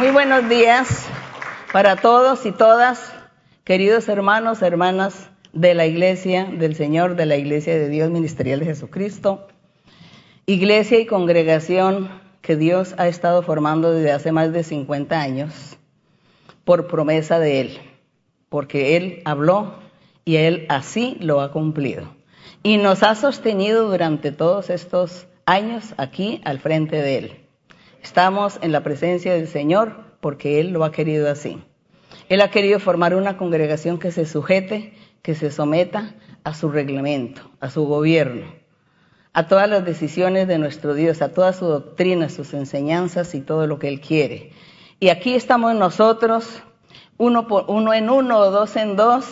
Muy buenos días para todos y todas, queridos hermanos, hermanas de la Iglesia del Señor, de la Iglesia de Dios Ministerial de Jesucristo, iglesia y congregación que Dios ha estado formando desde hace más de 50 años por promesa de Él, porque Él habló y Él así lo ha cumplido. Y nos ha sostenido durante todos estos años aquí al frente de Él. Estamos en la presencia del Señor porque Él lo ha querido así. Él ha querido formar una congregación que se sujete, que se someta a su reglamento, a su gobierno, a todas las decisiones de nuestro Dios, a toda su doctrina, sus enseñanzas y todo lo que Él quiere. Y aquí estamos nosotros, uno, por, uno en uno dos en dos.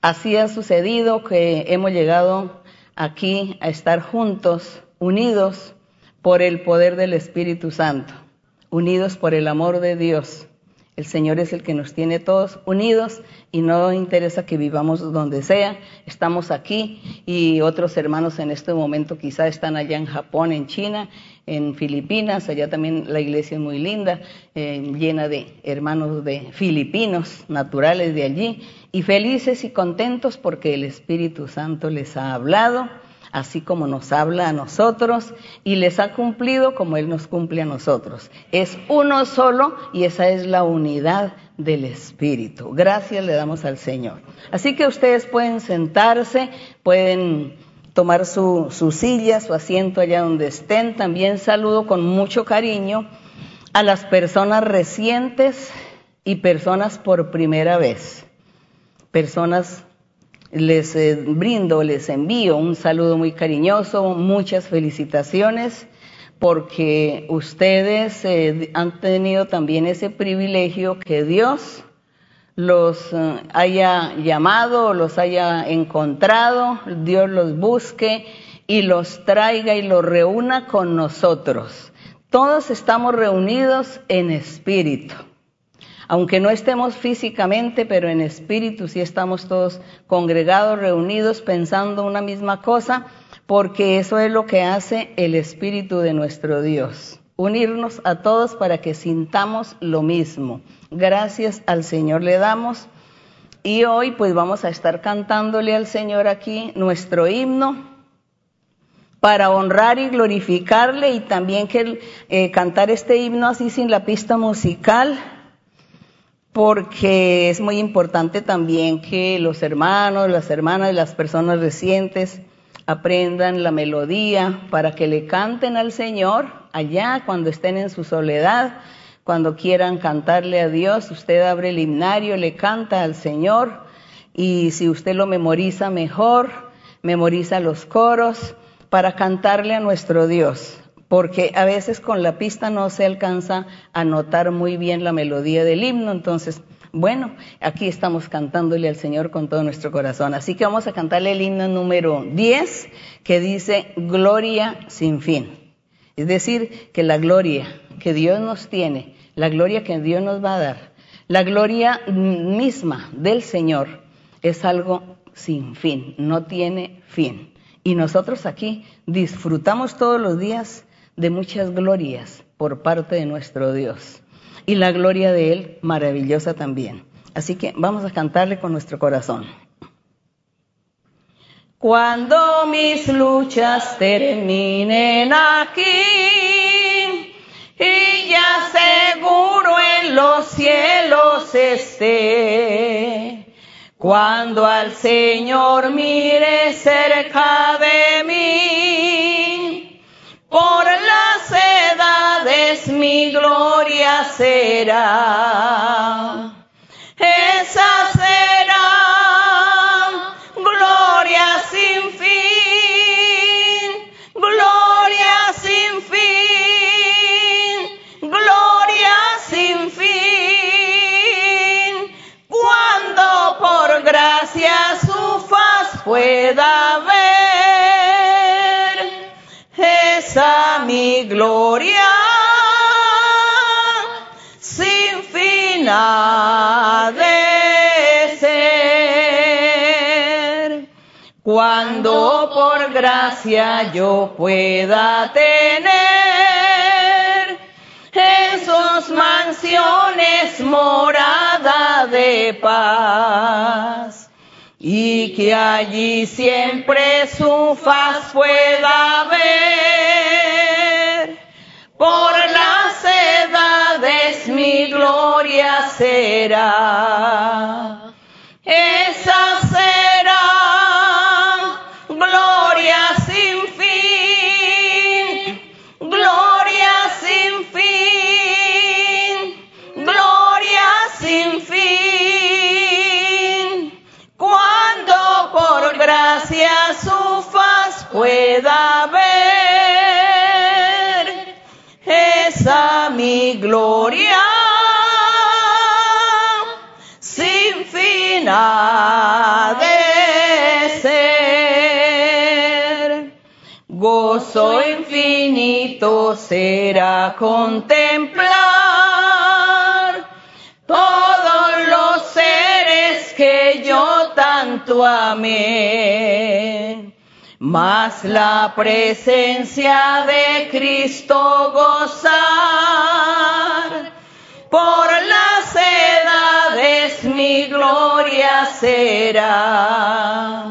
Así ha sucedido que hemos llegado aquí a estar juntos, unidos por el poder del Espíritu Santo, unidos por el amor de Dios. El Señor es el que nos tiene todos unidos y no interesa que vivamos donde sea. Estamos aquí y otros hermanos en este momento quizá están allá en Japón, en China, en Filipinas. Allá también la iglesia es muy linda, eh, llena de hermanos de filipinos, naturales de allí, y felices y contentos porque el Espíritu Santo les ha hablado así como nos habla a nosotros y les ha cumplido como Él nos cumple a nosotros. Es uno solo y esa es la unidad del Espíritu. Gracias le damos al Señor. Así que ustedes pueden sentarse, pueden tomar su, su silla, su asiento allá donde estén. También saludo con mucho cariño a las personas recientes y personas por primera vez. Personas les eh, brindo, les envío un saludo muy cariñoso, muchas felicitaciones, porque ustedes eh, han tenido también ese privilegio que Dios los eh, haya llamado, los haya encontrado, Dios los busque y los traiga y los reúna con nosotros. Todos estamos reunidos en espíritu aunque no estemos físicamente, pero en espíritu sí estamos todos congregados, reunidos, pensando una misma cosa, porque eso es lo que hace el espíritu de nuestro Dios. Unirnos a todos para que sintamos lo mismo. Gracias al Señor le damos. Y hoy pues vamos a estar cantándole al Señor aquí nuestro himno para honrar y glorificarle y también que eh, cantar este himno así sin la pista musical porque es muy importante también que los hermanos, las hermanas, las personas recientes aprendan la melodía para que le canten al Señor allá cuando estén en su soledad, cuando quieran cantarle a Dios, usted abre el himnario, le canta al Señor. Y si usted lo memoriza mejor, memoriza los coros para cantarle a nuestro Dios porque a veces con la pista no se alcanza a notar muy bien la melodía del himno, entonces, bueno, aquí estamos cantándole al Señor con todo nuestro corazón. Así que vamos a cantarle el himno número 10 que dice Gloria sin fin. Es decir, que la gloria que Dios nos tiene, la gloria que Dios nos va a dar, la gloria misma del Señor es algo sin fin, no tiene fin. Y nosotros aquí disfrutamos todos los días de muchas glorias por parte de nuestro Dios. Y la gloria de Él maravillosa también. Así que vamos a cantarle con nuestro corazón. Cuando mis luchas terminen aquí y ya seguro en los cielos esté, cuando al Señor mire cerca de mí, por mi gloria será. Esa será gloria sin fin, gloria sin fin, gloria sin fin. Cuando por gracia su faz pueda ver mi gloria de ser. Cuando por gracia yo pueda tener eso cielos mansiones morada de paz y que allí siempre su faz pueda ver. Por mi gloria será. Esa será contemplar todos los seres que yo tanto amé. Mas la presencia de Cristo gozar por las edades mi gloria será.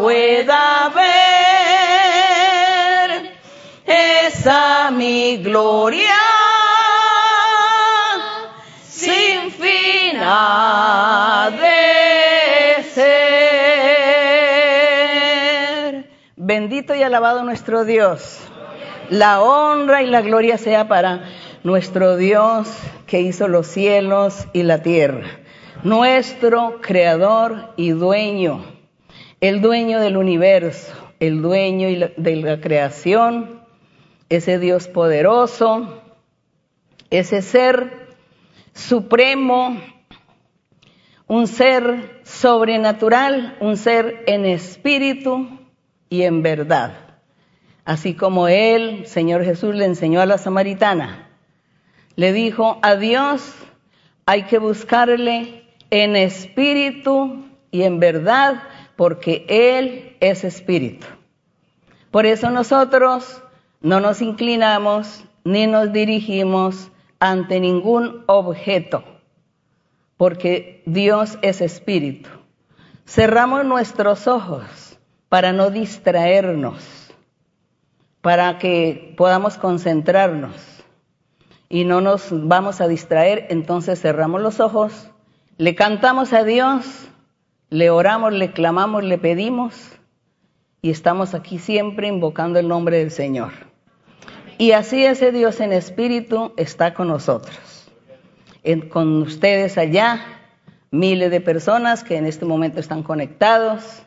Pueda ver, esa mi gloria sin fin de ser. Bendito y alabado nuestro Dios. La honra y la gloria sea para nuestro Dios que hizo los cielos y la tierra, nuestro creador y dueño, el dueño del universo, el dueño de la creación, ese Dios poderoso, ese ser supremo, un ser sobrenatural, un ser en espíritu y en verdad. Así como él, Señor Jesús, le enseñó a la samaritana, le dijo, a Dios hay que buscarle en espíritu y en verdad, porque Él es espíritu. Por eso nosotros no nos inclinamos ni nos dirigimos ante ningún objeto, porque Dios es espíritu. Cerramos nuestros ojos para no distraernos, para que podamos concentrarnos y no nos vamos a distraer, entonces cerramos los ojos, le cantamos a Dios, le oramos, le clamamos, le pedimos y estamos aquí siempre invocando el nombre del Señor. Y así ese Dios en espíritu está con nosotros, En- con ustedes allá, miles de personas que en este momento están conectados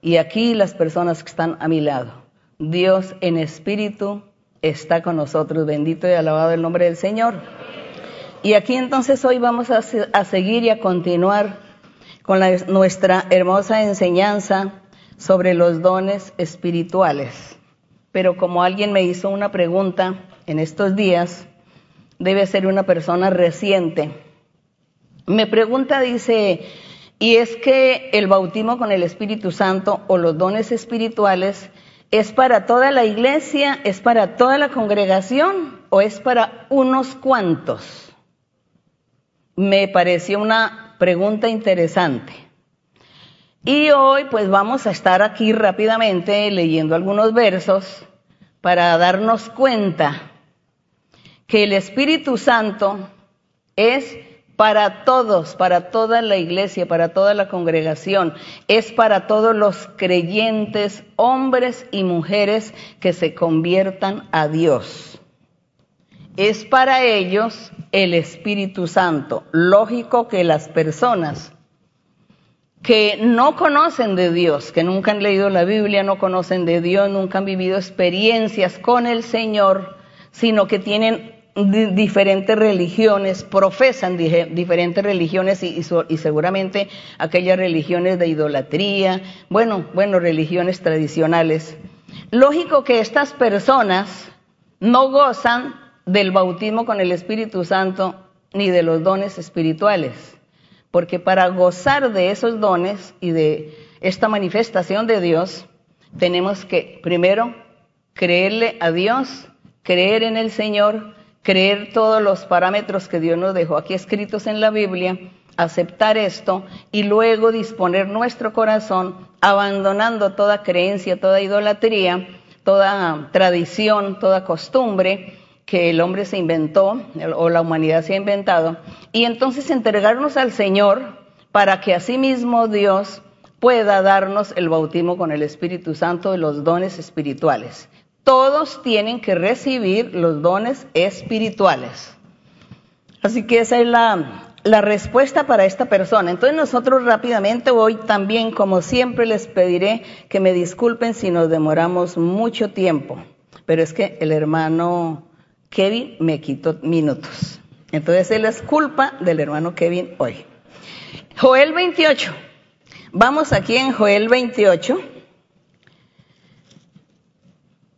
y aquí las personas que están a mi lado. Dios en espíritu está con nosotros, bendito y alabado el nombre del Señor. Y aquí entonces hoy vamos a, a seguir y a continuar con nuestra hermosa enseñanza sobre los dones espirituales. Pero como alguien me hizo una pregunta en estos días, debe ser una persona reciente. Me pregunta, dice, ¿y es que el bautismo con el Espíritu Santo o los dones espirituales es para toda la iglesia, es para toda la congregación o es para unos cuantos? Me pareció una pregunta interesante. Y hoy pues vamos a estar aquí rápidamente leyendo algunos versos para darnos cuenta que el Espíritu Santo es para todos, para toda la iglesia, para toda la congregación, es para todos los creyentes, hombres y mujeres que se conviertan a Dios. Es para ellos el Espíritu Santo. Lógico que las personas que no conocen de Dios, que nunca han leído la Biblia, no conocen de Dios, nunca han vivido experiencias con el Señor, sino que tienen di- diferentes religiones, profesan diferentes religiones y seguramente aquellas religiones de idolatría, bueno, bueno, religiones tradicionales. Lógico que estas personas no gozan del bautismo con el Espíritu Santo ni de los dones espirituales, porque para gozar de esos dones y de esta manifestación de Dios, tenemos que primero creerle a Dios, creer en el Señor, creer todos los parámetros que Dios nos dejó aquí escritos en la Biblia, aceptar esto y luego disponer nuestro corazón abandonando toda creencia, toda idolatría, toda tradición, toda costumbre que el hombre se inventó o la humanidad se ha inventado y entonces entregarnos al Señor para que asimismo Dios pueda darnos el bautismo con el Espíritu Santo de los dones espirituales. Todos tienen que recibir los dones espirituales. Así que esa es la, la respuesta para esta persona. Entonces nosotros rápidamente hoy también, como siempre, les pediré que me disculpen si nos demoramos mucho tiempo, pero es que el hermano Kevin me quitó minutos. Entonces él es culpa del hermano Kevin hoy. Joel 28. Vamos aquí en Joel 28.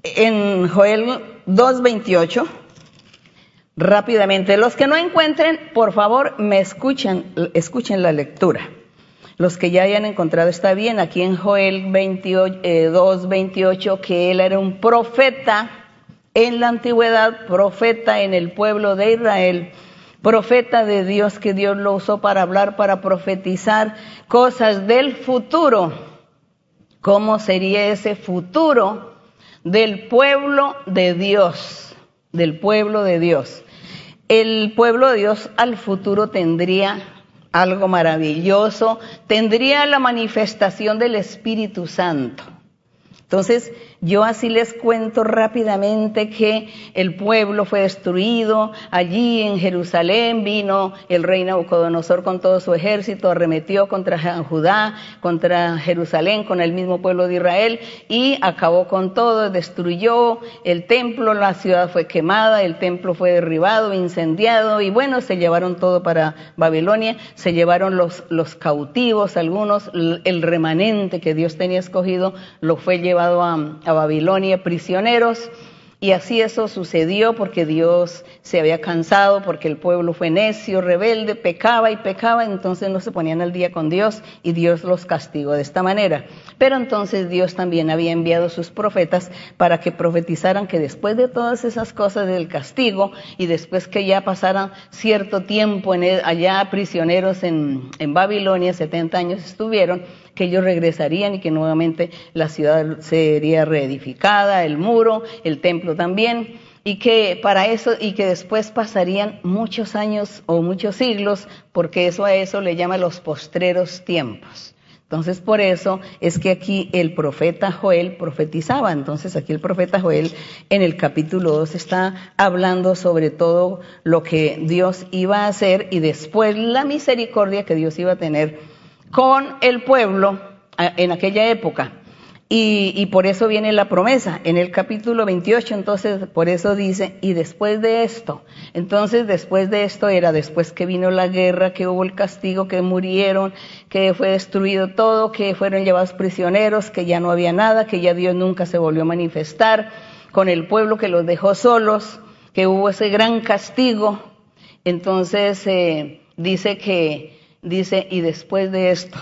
En Joel 2.28 rápidamente. Los que no encuentren, por favor, me escuchan, escuchen la lectura. Los que ya hayan encontrado está bien. Aquí en Joel 28, 2, 28, que él era un profeta en la antigüedad, profeta en el pueblo de Israel, profeta de Dios que Dios lo usó para hablar, para profetizar cosas del futuro. ¿Cómo sería ese futuro del pueblo de Dios? Del pueblo de Dios el pueblo de Dios al futuro tendría algo maravilloso, tendría la manifestación del Espíritu Santo. Entonces, yo así les cuento rápidamente que el pueblo fue destruido, allí en Jerusalén vino el rey Nabucodonosor con todo su ejército, arremetió contra Judá, contra Jerusalén, con el mismo pueblo de Israel y acabó con todo, destruyó el templo, la ciudad fue quemada, el templo fue derribado, incendiado y bueno, se llevaron todo para Babilonia, se llevaron los, los cautivos, algunos, el remanente que Dios tenía escogido lo fue llevado a, a Babilonia prisioneros. Y así eso sucedió porque Dios se había cansado, porque el pueblo fue necio, rebelde, pecaba y pecaba, entonces no se ponían al día con Dios y Dios los castigó de esta manera. Pero entonces Dios también había enviado sus profetas para que profetizaran que después de todas esas cosas del castigo y después que ya pasaran cierto tiempo en allá prisioneros en, en Babilonia, 70 años estuvieron, que ellos regresarían y que nuevamente la ciudad sería reedificada, el muro, el templo también, y que para eso y que después pasarían muchos años o muchos siglos, porque eso a eso le llama los postreros tiempos. Entonces, por eso es que aquí el profeta Joel profetizaba. Entonces, aquí el profeta Joel en el capítulo 2 está hablando sobre todo lo que Dios iba a hacer y después la misericordia que Dios iba a tener con el pueblo en aquella época. Y, por eso viene la promesa. En el capítulo 28, entonces, por eso dice, y después de esto, entonces después de esto era después que vino la guerra, que hubo el castigo, que murieron, que fue destruido todo, que fueron llevados prisioneros, que ya no había nada, que ya Dios nunca se volvió a manifestar con el pueblo que los dejó solos, que hubo ese gran castigo. Entonces, eh, dice que dice, y después de esto,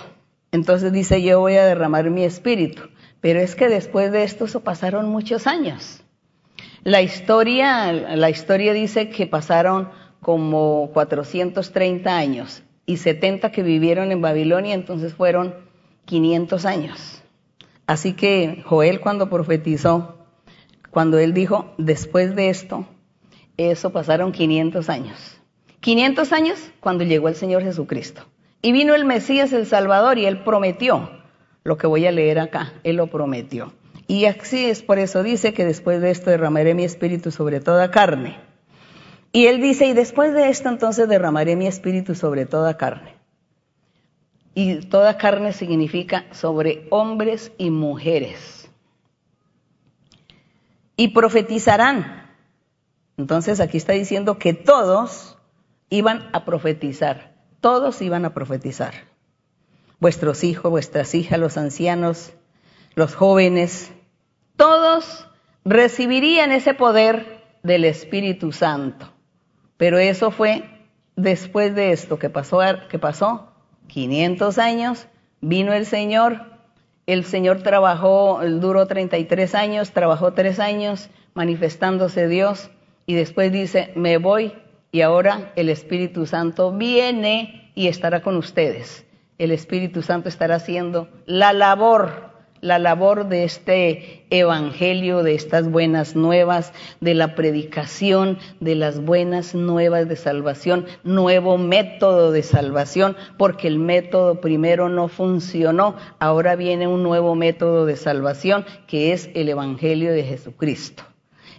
entonces dice, yo voy a derramar mi espíritu. Pero es que después de esto eso pasaron muchos años. La historia, la historia dice que pasaron como 430 años y 70 que vivieron en Babilonia, entonces fueron 500 años. Así que Joel cuando profetizó, cuando él dijo, después de esto, eso pasaron 500 años. 500 años cuando llegó el Señor Jesucristo. Y vino el Mesías, el Salvador, y él prometió lo que voy a leer acá, él lo prometió. Y así es, por eso dice que después de esto derramaré mi espíritu sobre toda carne. Y él dice, y después de esto entonces derramaré mi espíritu sobre toda carne. Y toda carne significa sobre hombres y mujeres. Y profetizarán. Entonces aquí está diciendo que todos iban a profetizar todos iban a profetizar. Vuestros hijos, vuestras hijas, los ancianos, los jóvenes, todos recibirían ese poder del Espíritu Santo. Pero eso fue después de esto que pasó, que pasó 500 años, vino el Señor, el Señor trabajó, duró 33 años, trabajó tres años manifestándose Dios y después dice, me voy y ahora el Espíritu Santo viene y estará con ustedes. El Espíritu Santo estará haciendo la labor la labor de este evangelio, de estas buenas nuevas, de la predicación de las buenas nuevas de salvación, nuevo método de salvación, porque el método primero no funcionó, ahora viene un nuevo método de salvación que es el evangelio de Jesucristo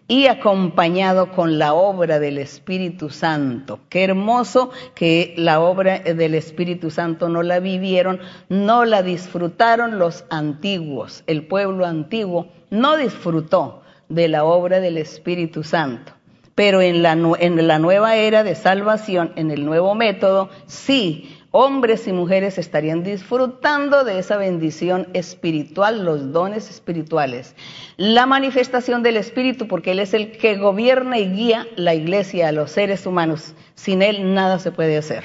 y acompañado con la obra del Espíritu Santo. Qué hermoso que la obra del Espíritu Santo no la vivieron, no la disfrutaron los antiguos. El pueblo antiguo no disfrutó de la obra del Espíritu Santo. Pero en la, en la nueva era de salvación, en el nuevo método, sí hombres y mujeres estarían disfrutando de esa bendición espiritual, los dones espirituales, la manifestación del Espíritu, porque Él es el que gobierna y guía la iglesia a los seres humanos. Sin Él nada se puede hacer.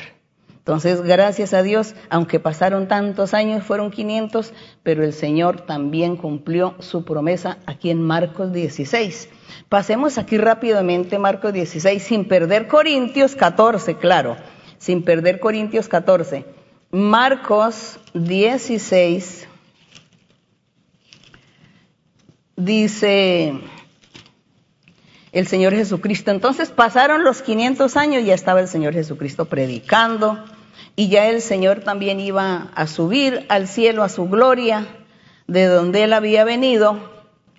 Entonces, gracias a Dios, aunque pasaron tantos años, fueron 500, pero el Señor también cumplió su promesa aquí en Marcos 16. Pasemos aquí rápidamente Marcos 16, sin perder Corintios 14, claro sin perder Corintios 14. Marcos 16 dice el Señor Jesucristo. Entonces pasaron los 500 años y ya estaba el Señor Jesucristo predicando y ya el Señor también iba a subir al cielo a su gloria, de donde él había venido,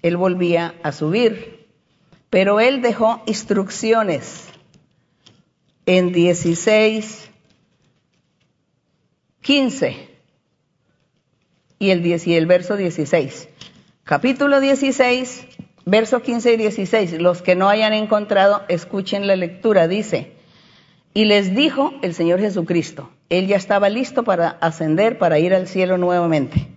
él volvía a subir. Pero él dejó instrucciones en 16, 15 y el, 10, y el verso 16. Capítulo 16, verso 15 y 16. Los que no hayan encontrado, escuchen la lectura. Dice, y les dijo el Señor Jesucristo, Él ya estaba listo para ascender, para ir al cielo nuevamente.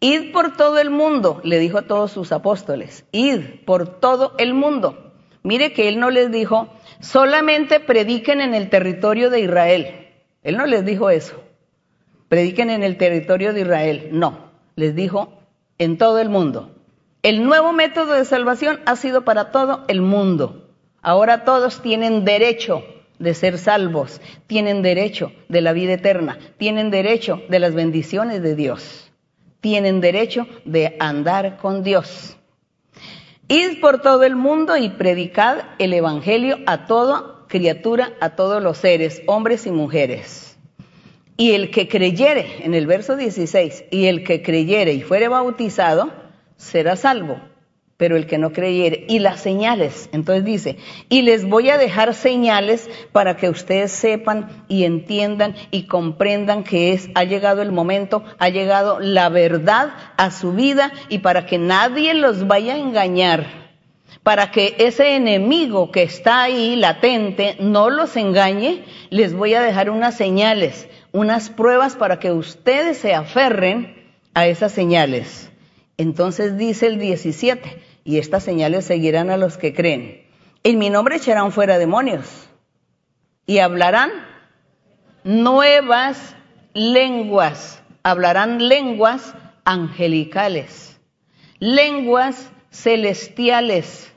Id por todo el mundo, le dijo a todos sus apóstoles, id por todo el mundo. Mire que Él no les dijo, solamente prediquen en el territorio de Israel. Él no les dijo eso. Prediquen en el territorio de Israel. No, les dijo en todo el mundo. El nuevo método de salvación ha sido para todo el mundo. Ahora todos tienen derecho de ser salvos, tienen derecho de la vida eterna, tienen derecho de las bendiciones de Dios, tienen derecho de andar con Dios. Id por todo el mundo y predicad el Evangelio a toda criatura, a todos los seres, hombres y mujeres. Y el que creyere, en el verso 16, y el que creyere y fuere bautizado, será salvo pero el que no creyere. Y las señales, entonces dice, y les voy a dejar señales para que ustedes sepan y entiendan y comprendan que es, ha llegado el momento, ha llegado la verdad a su vida y para que nadie los vaya a engañar, para que ese enemigo que está ahí latente no los engañe, les voy a dejar unas señales, unas pruebas para que ustedes se aferren a esas señales. Entonces dice el 17, y estas señales seguirán a los que creen. En mi nombre echarán fuera demonios y hablarán nuevas lenguas, hablarán lenguas angelicales, lenguas celestiales,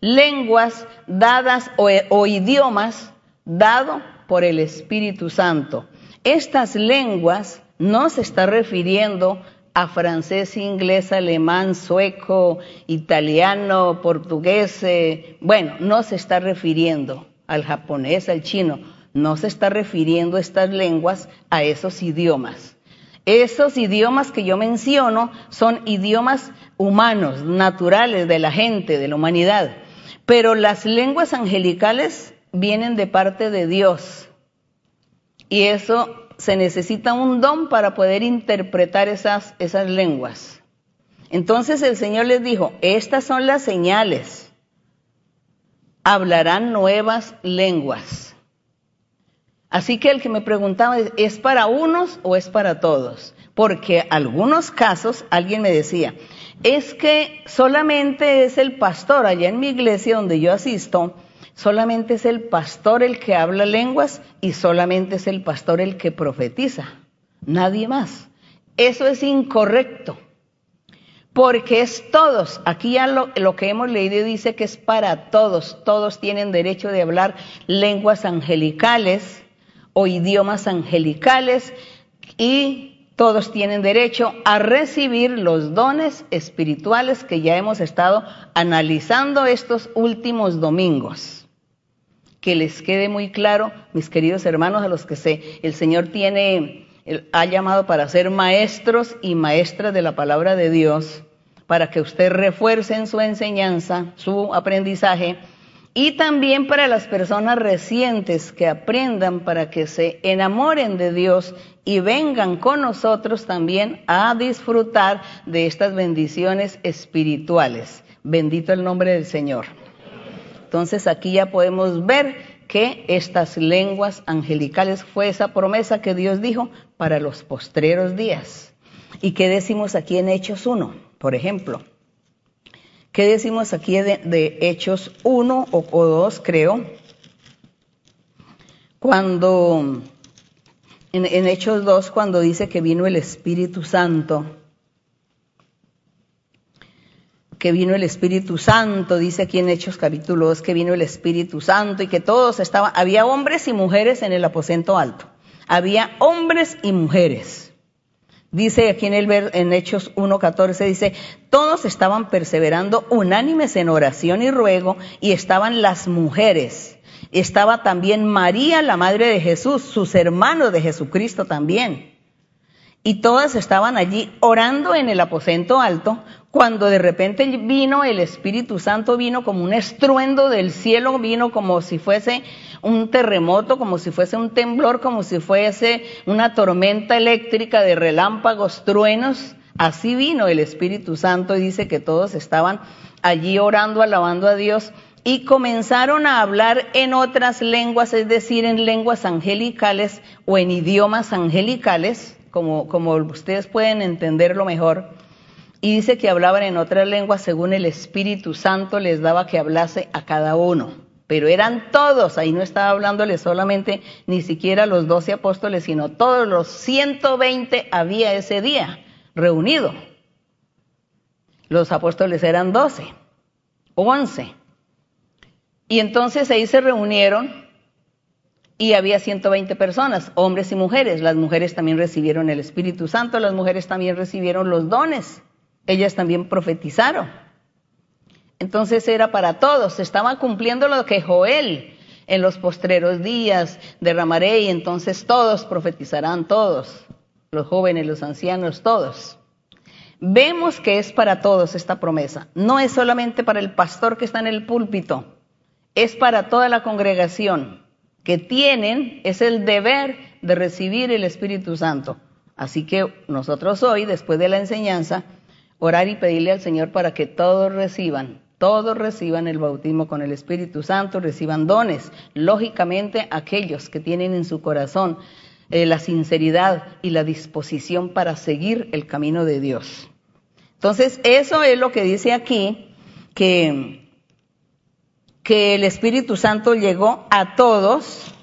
lenguas dadas o, o idiomas dado por el Espíritu Santo. Estas lenguas no se está refiriendo a francés, inglés, alemán, sueco, italiano, portugués, eh, bueno, no se está refiriendo al japonés, al chino, no se está refiriendo estas lenguas a esos idiomas. Esos idiomas que yo menciono son idiomas humanos, naturales de la gente, de la humanidad, pero las lenguas angelicales vienen de parte de Dios. Y eso se necesita un don para poder interpretar esas, esas lenguas. Entonces el Señor les dijo, estas son las señales. Hablarán nuevas lenguas. Así que el que me preguntaba, ¿es para unos o es para todos? Porque algunos casos, alguien me decía, es que solamente es el pastor, allá en mi iglesia donde yo asisto, solamente es el pastor el que habla lenguas y solamente es el pastor el que profetiza, nadie más. Eso es incorrecto, porque es todos. Aquí ya lo, lo, que hemos leído dice que es para todos, todos tienen derecho de hablar lenguas angelicales o idiomas angelicales y todos tienen derecho a recibir los dones espirituales que ya hemos estado analizando estos últimos domingos. Que les quede muy claro, mis queridos hermanos, a los que se, el Señor tiene, ha llamado para ser maestros y maestras de la palabra de Dios, para que usted refuerce en su enseñanza, su aprendizaje, y también para las personas recientes que aprendan para que se enamoren de Dios y vengan con nosotros también a disfrutar de estas bendiciones espirituales. Bendito el nombre del Señor. Entonces aquí ya podemos ver que estas lenguas angelicales fue esa promesa que Dios dijo para los postreros días. ¿Y qué decimos aquí en Hechos 1, por ejemplo? ¿Qué decimos aquí de, Hechos 1 o, 2, creo? Cuando, en, en Hechos 2, cuando dice que vino el Espíritu Santo, que vino el Espíritu Santo, dice aquí en Hechos capítulo 2 que vino el Espíritu Santo y que todos estaban, había hombres y mujeres en el aposento alto, había hombres y mujeres. Dice aquí en, el, en Hechos 1.14, dice, todos estaban perseverando unánimes en oración y ruego y estaban las mujeres. Estaba también María, la madre de Jesús, sus hermanos de Jesucristo también. Y todas estaban allí orando en el aposento alto, cuando de repente vino el Espíritu Santo, vino como un estruendo del cielo, vino como si fuese un terremoto, como si fuese un temblor, como si fuese una tormenta eléctrica de relámpagos, truenos. Así vino el Espíritu Santo y dice que todos estaban allí orando, alabando a Dios y comenzaron a hablar en otras lenguas, es decir, en lenguas angelicales o en idiomas angelicales, como, como ustedes pueden entenderlo mejor y dice que hablaban en otras lenguas según el Espíritu Santo les daba que hablase a cada uno. Pero eran todos, ahí no estaba hablándole solamente ni siquiera los doce apóstoles, sino todos los 120 había ese día reunido. Los apóstoles eran doce once. Y entonces ahí se reunieron y había 120 personas, hombres y mujeres. Las mujeres también recibieron el Espíritu Santo, las mujeres también recibieron los dones ellas también profetizaron. Entonces era para todos, estaba cumpliendo lo que Joel en los postreros días derramaré y entonces todos profetizarán, todos, los jóvenes, los ancianos, todos. Vemos que es para todos esta promesa, no es solamente para el pastor que está en el púlpito, es para toda la congregación que tienen, es el deber de recibir el Espíritu Santo. Así que nosotros hoy, después de la enseñanza, orar y pedirle al Señor para que todos reciban, todos reciban el bautismo con el Espíritu Santo, reciban dones. Lógicamente, aquellos que tienen en su corazón eh, la sinceridad y la disposición para seguir el camino de Dios. Entonces, eso es lo que dice aquí, que, que el Espíritu Santo llegó a todos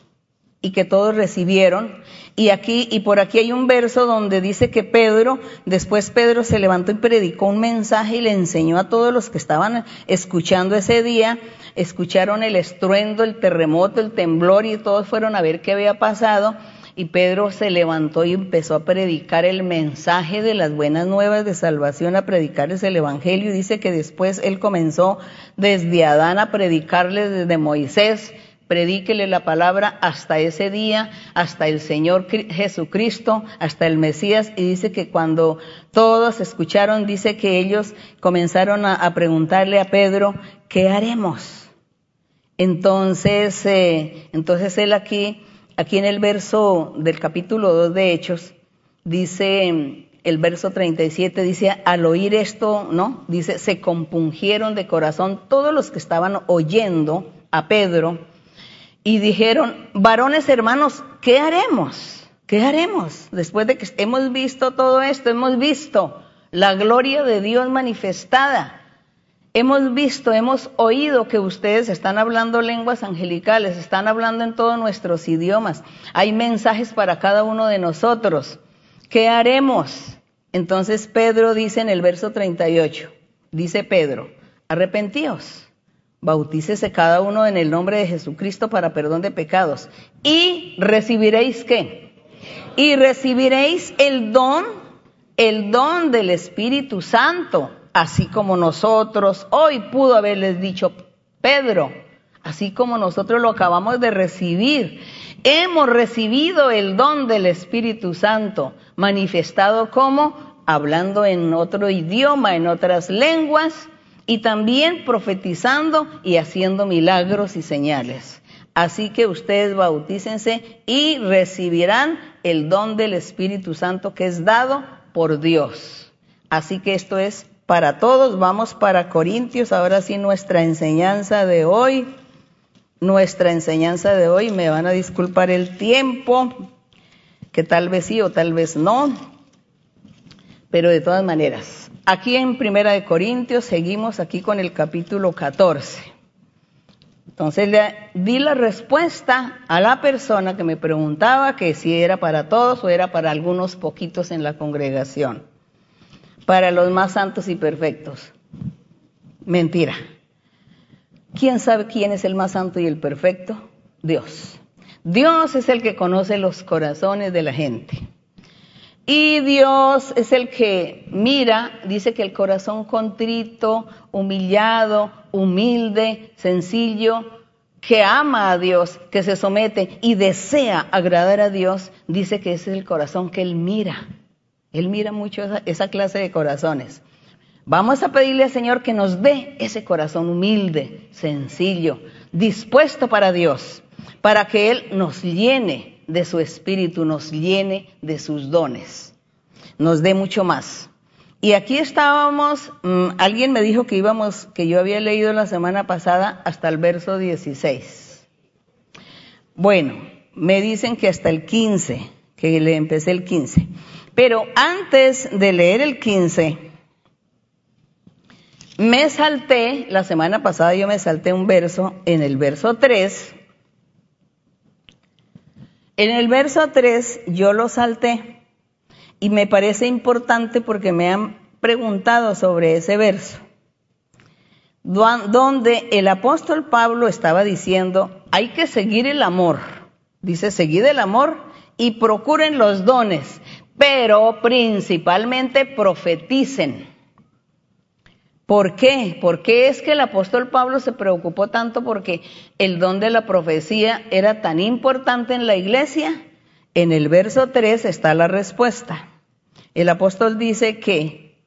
y que todos recibieron y aquí, y por aquí hay un verso donde dice que Pedro, después Pedro se levantó y predicó un mensaje y le enseñó a todos los que estaban escuchando ese día, escucharon el estruendo, el terremoto, el temblor y todos fueron a ver qué había pasado. Y Pedro se levantó y empezó a predicar el mensaje de las buenas nuevas de salvación, a predicarles el Evangelio. Y dice que después él comenzó desde Adán a predicarles desde Moisés, predíquele la palabra hasta ese día, hasta el Señor Jesucristo, hasta el Mesías, y dice que cuando todos escucharon, dice que ellos comenzaron a, preguntarle a Pedro, ¿qué haremos? Entonces, eh, entonces él aquí, aquí en el verso del capítulo 2 de Hechos, dice, el verso 37 dice, al oír esto, ¿no? Dice, se compungieron de corazón todos los que estaban oyendo a Pedro y dijeron, varones hermanos, ¿qué haremos? ¿Qué haremos? Después de que hemos visto todo esto, hemos visto la gloria de Dios manifestada. Hemos visto, hemos oído que ustedes están hablando lenguas angelicales, están hablando en todos nuestros idiomas. Hay mensajes para cada uno de nosotros. ¿Qué haremos? Entonces Pedro dice en el verso 38, dice Pedro, arrepentíos, bautícese cada uno en el nombre de Jesucristo para perdón de pecados y recibiréis qué? Y recibiréis el don, el don del Espíritu Santo así como nosotros, hoy pudo haberles dicho Pedro, así como nosotros lo acabamos de recibir, hemos recibido el don del Espíritu Santo, manifestado como hablando en otro idioma, en otras lenguas, y también profetizando y haciendo milagros y señales. Así que ustedes bautícense y recibirán el don del Espíritu Santo que es dado por Dios. Así que esto es para todos. Vamos para Corintios, ahora sí nuestra enseñanza de hoy. Nuestra enseñanza de hoy, me van a disculpar el tiempo, que tal vez sí o tal vez no, pero de todas maneras. Aquí en Primera de Corintios seguimos aquí con el capítulo 14. Entonces le di la respuesta a la persona que me preguntaba que si era para todos o era para algunos poquitos en la congregación para los más santos y perfectos. Mentira. ¿Quién sabe quién es el más santo y el perfecto? Dios. Dios es el que conoce los corazones de la gente. Y Dios es el que mira, dice que el corazón contrito, humillado, humilde, sencillo, que ama a Dios, que se somete y desea agradar a Dios, dice que ese es el corazón que Él mira. Él mira mucho esa, clase de corazones. Vamos a pedirle al Señor que nos dé ese corazón humilde, sencillo, dispuesto para Dios, para que Él nos llene de su espíritu, nos llene de sus dones, nos dé mucho más. Y aquí estábamos, mm, alguien me dijo que íbamos, que yo había leído la semana pasada hasta el verso 16. Bueno, me dicen que hasta el 15, que le empecé el 15. Pero antes de leer el 15, me salté, la semana pasada yo me salté un verso, en el verso 3. En el verso 3 yo lo salté y me parece importante porque me han preguntado sobre ese verso, donde el apóstol Pablo estaba diciendo, hay que seguir el amor. Dice, seguid el amor y procuren los dones, pero principalmente profeticen. ¿Por qué? ¿Por qué es que el apóstol Pablo se preocupó tanto porque el don de la profecía era tan importante en la iglesia? En el verso 3 está la respuesta. El apóstol dice que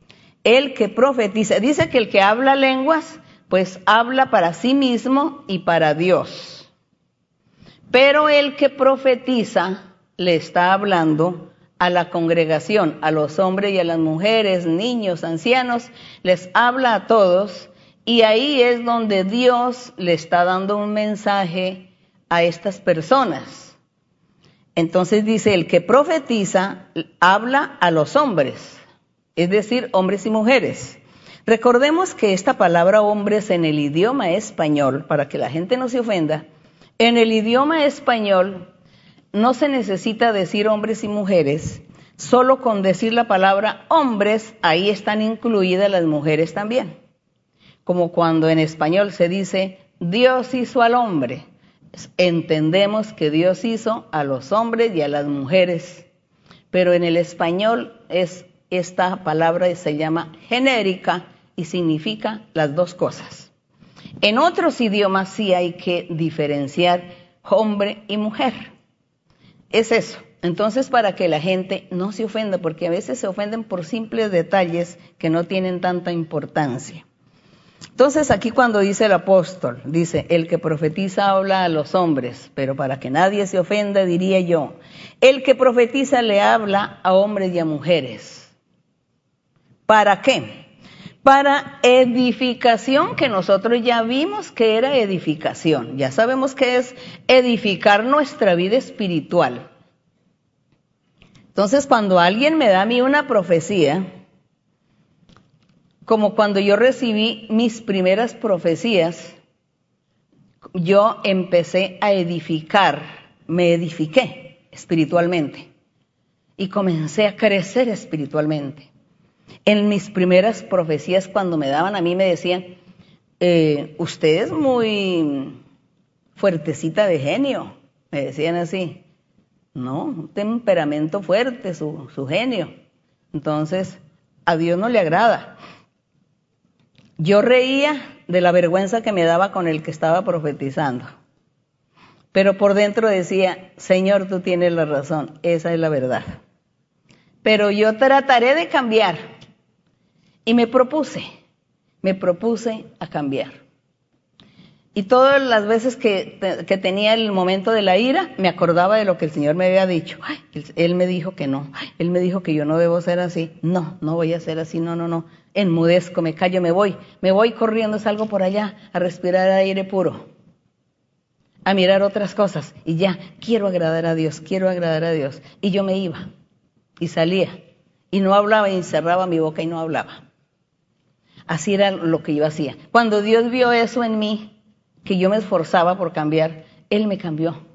el que profetiza, dice que el que habla lenguas, pues habla para sí mismo y para Dios. Pero el que profetiza le está hablando a la congregación, a los hombres y a las mujeres, niños, ancianos, les habla a todos y ahí es donde Dios le está dando un mensaje a estas personas. Entonces dice, el que profetiza habla a los hombres, es decir, hombres y mujeres. Recordemos que esta palabra hombres en el idioma español, para que la gente no se ofenda, en el idioma español no se necesita decir hombres y mujeres, solo con decir la palabra hombres, ahí están incluidas las mujeres también. Como cuando en español se dice Dios hizo al hombre, entendemos que Dios hizo a los hombres y a las mujeres, pero en el español es esta palabra se llama genérica y significa las dos cosas. En otros idiomas sí hay que diferenciar hombre y mujer es eso. Entonces, para que la gente no se ofenda, porque a veces se ofenden por simples detalles que no tienen tanta importancia. Entonces, aquí cuando dice el apóstol, dice, el que profetiza habla a los hombres, pero para que nadie se ofenda, diría yo, el que profetiza le habla a hombres y a mujeres. ¿Para qué? Para edificación, que nosotros ya vimos que era edificación. Ya sabemos que es edificar nuestra vida espiritual. Entonces, cuando alguien me da a mí una profecía, como cuando yo recibí mis primeras profecías, yo empecé a edificar, me edifiqué espiritualmente y comencé a crecer espiritualmente. En mis primeras profecías, cuando me daban a mí, me decían, eh, usted es muy fuertecita de genio, me decían así. No, un temperamento fuerte, su, su genio. Entonces, a Dios no le agrada. Yo reía de la vergüenza que me daba con el que estaba profetizando. Pero por dentro decía, Señor, tú tienes la razón, esa es la verdad. Pero yo trataré de cambiar. Y me propuse, me propuse a cambiar. Y todas las veces que, tenía el momento de la ira, me acordaba de lo que el Señor me había dicho. él, me dijo que no, él me dijo que yo no debo ser así. No, no voy a ser así, no, no, no. Enmudezco, me callo, me voy. Me voy corriendo, salgo por allá a respirar aire puro, a mirar otras cosas. Y ya, quiero agradar a Dios, quiero agradar a Dios. Y yo me iba y salía. Y no hablaba y cerraba mi boca y no hablaba. Así era lo que yo hacía. Cuando Dios vio eso en mí, que yo me esforzaba por cambiar, Él me cambió.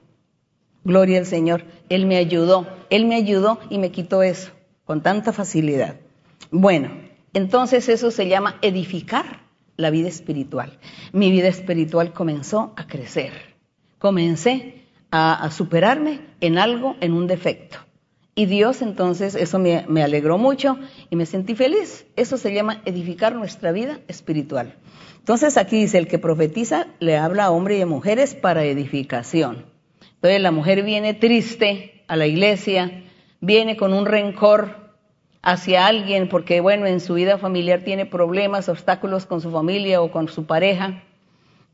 Gloria al Señor. Él me ayudó. Él me ayudó y me quitó eso con tanta facilidad. Bueno, entonces eso se llama edificar la vida espiritual. Mi vida espiritual comenzó a crecer. Comencé a, superarme en algo, en un defecto. Y Dios entonces, eso me, alegró mucho y me sentí feliz. Eso se llama edificar nuestra vida espiritual. Entonces aquí dice, el que profetiza le habla a hombres y a mujeres para edificación. Entonces la mujer viene triste a la iglesia, viene con un rencor hacia alguien porque, bueno, en su vida familiar tiene problemas, obstáculos con su familia o con su pareja,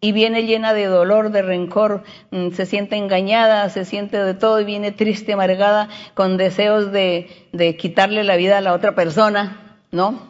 y viene llena de dolor, de rencor, mm, se siente engañada, se siente de todo y viene triste, amargada, con deseos de, de quitarle la vida a la otra persona, ¿no?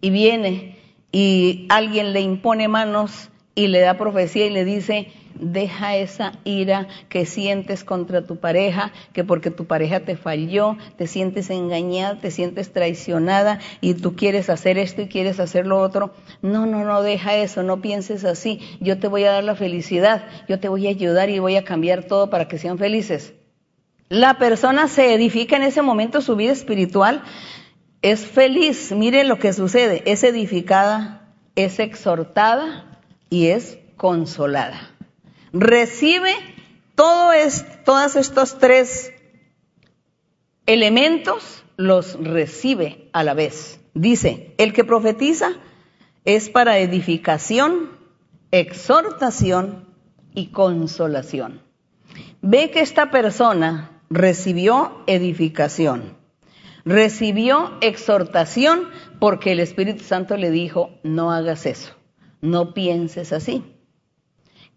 Y viene y alguien le impone manos y le da profecía y le dice, deja esa ira que sientes contra tu pareja, que porque tu pareja te falló, te sientes engañada, te sientes traicionada y tú quieres hacer esto y quieres hacer lo otro. No, no, no, deja eso, no pienses así. Yo te voy a dar la felicidad, yo te voy a ayudar y voy a cambiar todo para que sean felices. La persona se edifica en ese momento su vida espiritual es feliz, mire lo que sucede, es edificada, es exhortada y es consolada. Recibe todos estos tres elementos, los recibe a la vez. Dice, el que profetiza es para edificación, exhortación y consolación. Ve que esta persona recibió edificación Recibió exhortación porque el Espíritu Santo le dijo, no hagas eso, no pienses así,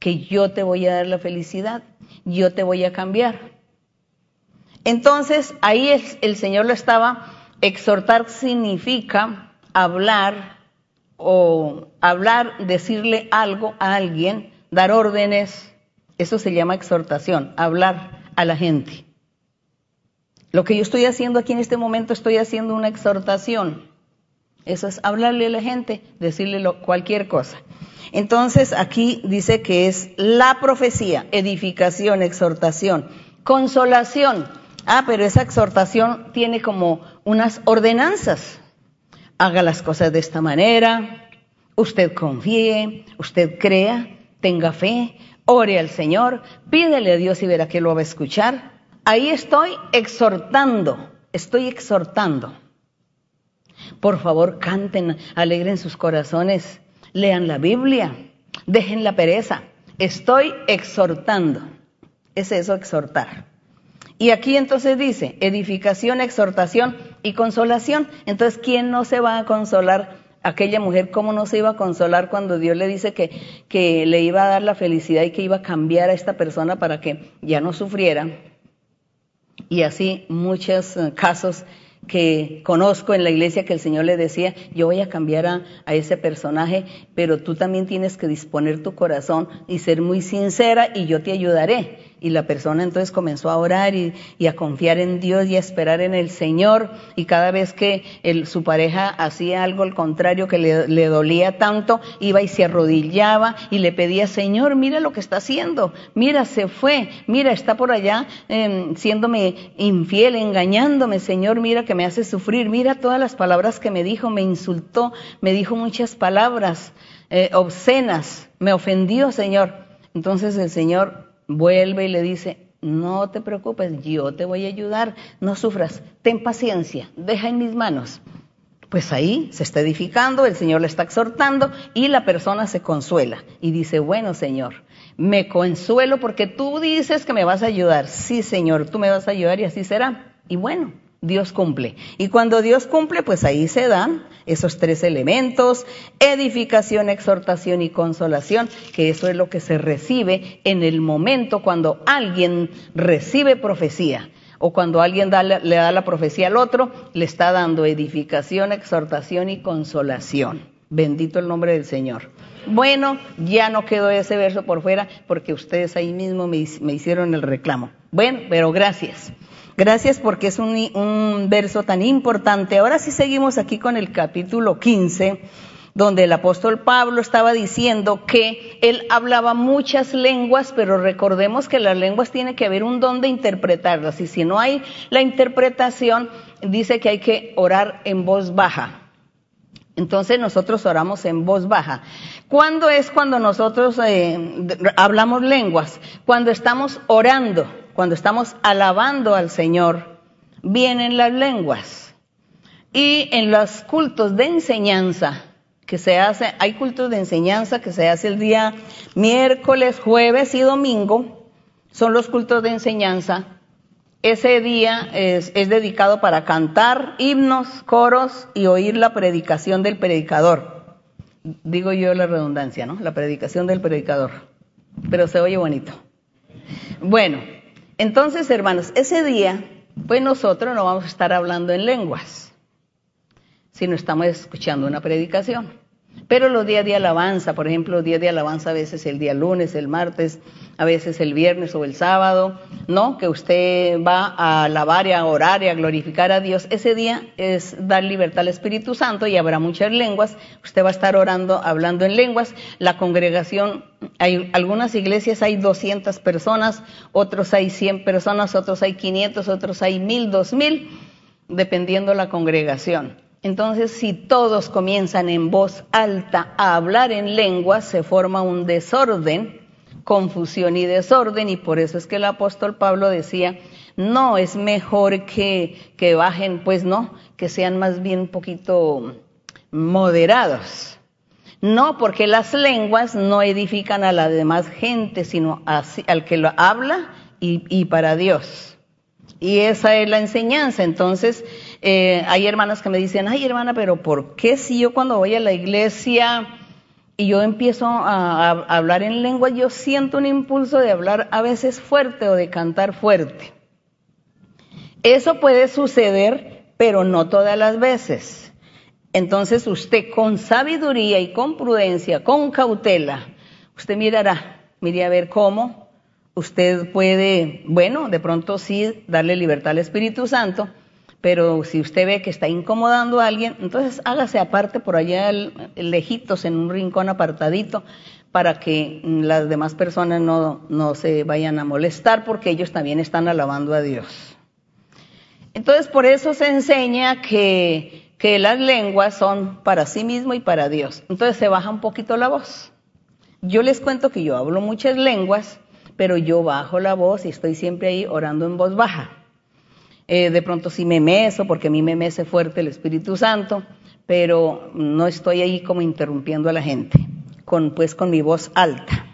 que yo te voy a dar la felicidad, yo te voy a cambiar. Entonces ahí el Señor lo estaba, exhortar significa hablar o hablar, decirle algo a alguien, dar órdenes, eso se llama exhortación, hablar a la gente. Lo que yo estoy haciendo aquí en este momento, estoy haciendo una exhortación. Eso es hablarle a la gente, decirle cualquier cosa. Entonces aquí dice que es la profecía, edificación, exhortación, consolación. Ah, pero esa exhortación tiene como unas ordenanzas. Haga las cosas de esta manera, usted confíe, usted crea, tenga fe, ore al Señor, pídele a Dios y verá que lo va a escuchar. Ahí estoy exhortando, estoy exhortando. Por favor, canten, alegren sus corazones, lean la Biblia, dejen la pereza. Estoy exhortando. Es eso, exhortar. Y aquí entonces dice, edificación, exhortación y consolación. Entonces, ¿quién no se va a consolar? Aquella mujer, ¿cómo no se iba a consolar cuando Dios le dice que, que le iba a dar la felicidad y que iba a cambiar a esta persona para que ya no sufriera? Y así muchos casos que conozco en la iglesia que el Señor le decía, yo voy a cambiar a, ese personaje, pero tú también tienes que disponer tu corazón y ser muy sincera y yo te ayudaré. Y la persona entonces comenzó a orar y, a confiar en Dios y a esperar en el Señor. Y cada vez que su pareja hacía algo al contrario que le, dolía tanto, iba y se arrodillaba y le pedía, Señor, mira lo que está haciendo, mira, se fue, mira, está por allá em, siéndome infiel, engañándome, Señor, mira que me hace sufrir, mira todas las palabras que me dijo, me insultó, me dijo muchas palabras eh, obscenas, me ofendió, Señor. Entonces el Señor vuelve y le dice, no te preocupes, yo te voy a ayudar, no sufras, ten paciencia, deja en mis manos. Pues ahí se está edificando, el Señor le está exhortando y la persona se consuela y dice, bueno Señor, me consuelo porque tú dices que me vas a ayudar. Sí Señor, tú me vas a ayudar y así será. Y bueno, Dios cumple. Y cuando Dios cumple, pues ahí se dan esos tres elementos, edificación, exhortación y consolación, que eso es lo que se recibe en el momento cuando alguien recibe profecía o cuando alguien le da la profecía al otro, le está dando edificación, exhortación y consolación. Bendito el nombre del Señor. Bueno, ya no quedó ese verso por fuera porque ustedes ahí mismo me, me hicieron el reclamo. Bueno, pero gracias. Gracias porque es un, verso tan importante. Ahora sí seguimos aquí con el capítulo 15, donde el apóstol Pablo estaba diciendo que él hablaba muchas lenguas, pero recordemos que las lenguas tiene que haber un don de interpretarlas. Y si no hay la interpretación, dice que hay que orar en voz baja. Entonces nosotros oramos en voz baja. ¿Cuándo es cuando nosotros eh, hablamos lenguas? Cuando estamos orando cuando estamos alabando al Señor, vienen las lenguas. Y en los cultos de enseñanza que se hace, hay cultos de enseñanza que se hace el día miércoles, jueves y domingo, son los cultos de enseñanza. Ese día es, es dedicado para cantar himnos, coros y oír la predicación del predicador. Digo yo la redundancia, ¿no? La predicación del predicador. Pero se oye bonito. Bueno, entonces, hermanos, ese día, pues nosotros no vamos a estar hablando en lenguas, sino estamos escuchando una predicación. Pero los días de alabanza, por ejemplo, los días de alabanza a veces el día lunes, el martes, a veces el viernes o el sábado, ¿no? Que usted va a alabar y a orar y a glorificar a Dios. Ese día es dar libertad al Espíritu Santo y habrá muchas lenguas. Usted va a estar orando, hablando en lenguas. La congregación, hay algunas iglesias hay 200 personas, otros hay 100 personas, otros hay 500, otros hay 1000, 2000, dependiendo la congregación. Entonces, si todos comienzan en voz alta a hablar en lengua, se forma un desorden, confusión y desorden, y por eso es que el apóstol Pablo decía, no, es mejor que, que bajen, pues no, que sean más bien un poquito moderados. No, porque las lenguas no edifican a la demás gente, sino al que lo habla y, y para Dios. Y esa es la enseñanza. Entonces, eh, hay hermanas que me dicen, ay hermana, pero ¿por qué si yo cuando voy a la iglesia y yo empiezo a, hablar en lengua, yo siento un impulso de hablar a veces fuerte o de cantar fuerte? Eso puede suceder, pero no todas las veces. Entonces usted con sabiduría y con prudencia, con cautela, usted mirará, mire a ver cómo usted puede, bueno, de pronto sí darle libertad al Espíritu Santo, pero si usted ve que está incomodando a alguien, entonces hágase aparte por allá lejitos en un rincón apartadito para que las demás personas no, no se vayan a molestar porque ellos también están alabando a Dios. Entonces por eso se enseña que, que las lenguas son para sí mismo y para Dios. Entonces se baja un poquito la voz. Yo les cuento que yo hablo muchas lenguas, pero yo bajo la voz y estoy siempre ahí orando en voz baja. Eh, de pronto sí me meso, porque a mí me mece fuerte el Espíritu Santo, pero no estoy ahí como interrumpiendo a la gente, con, pues con mi voz alta.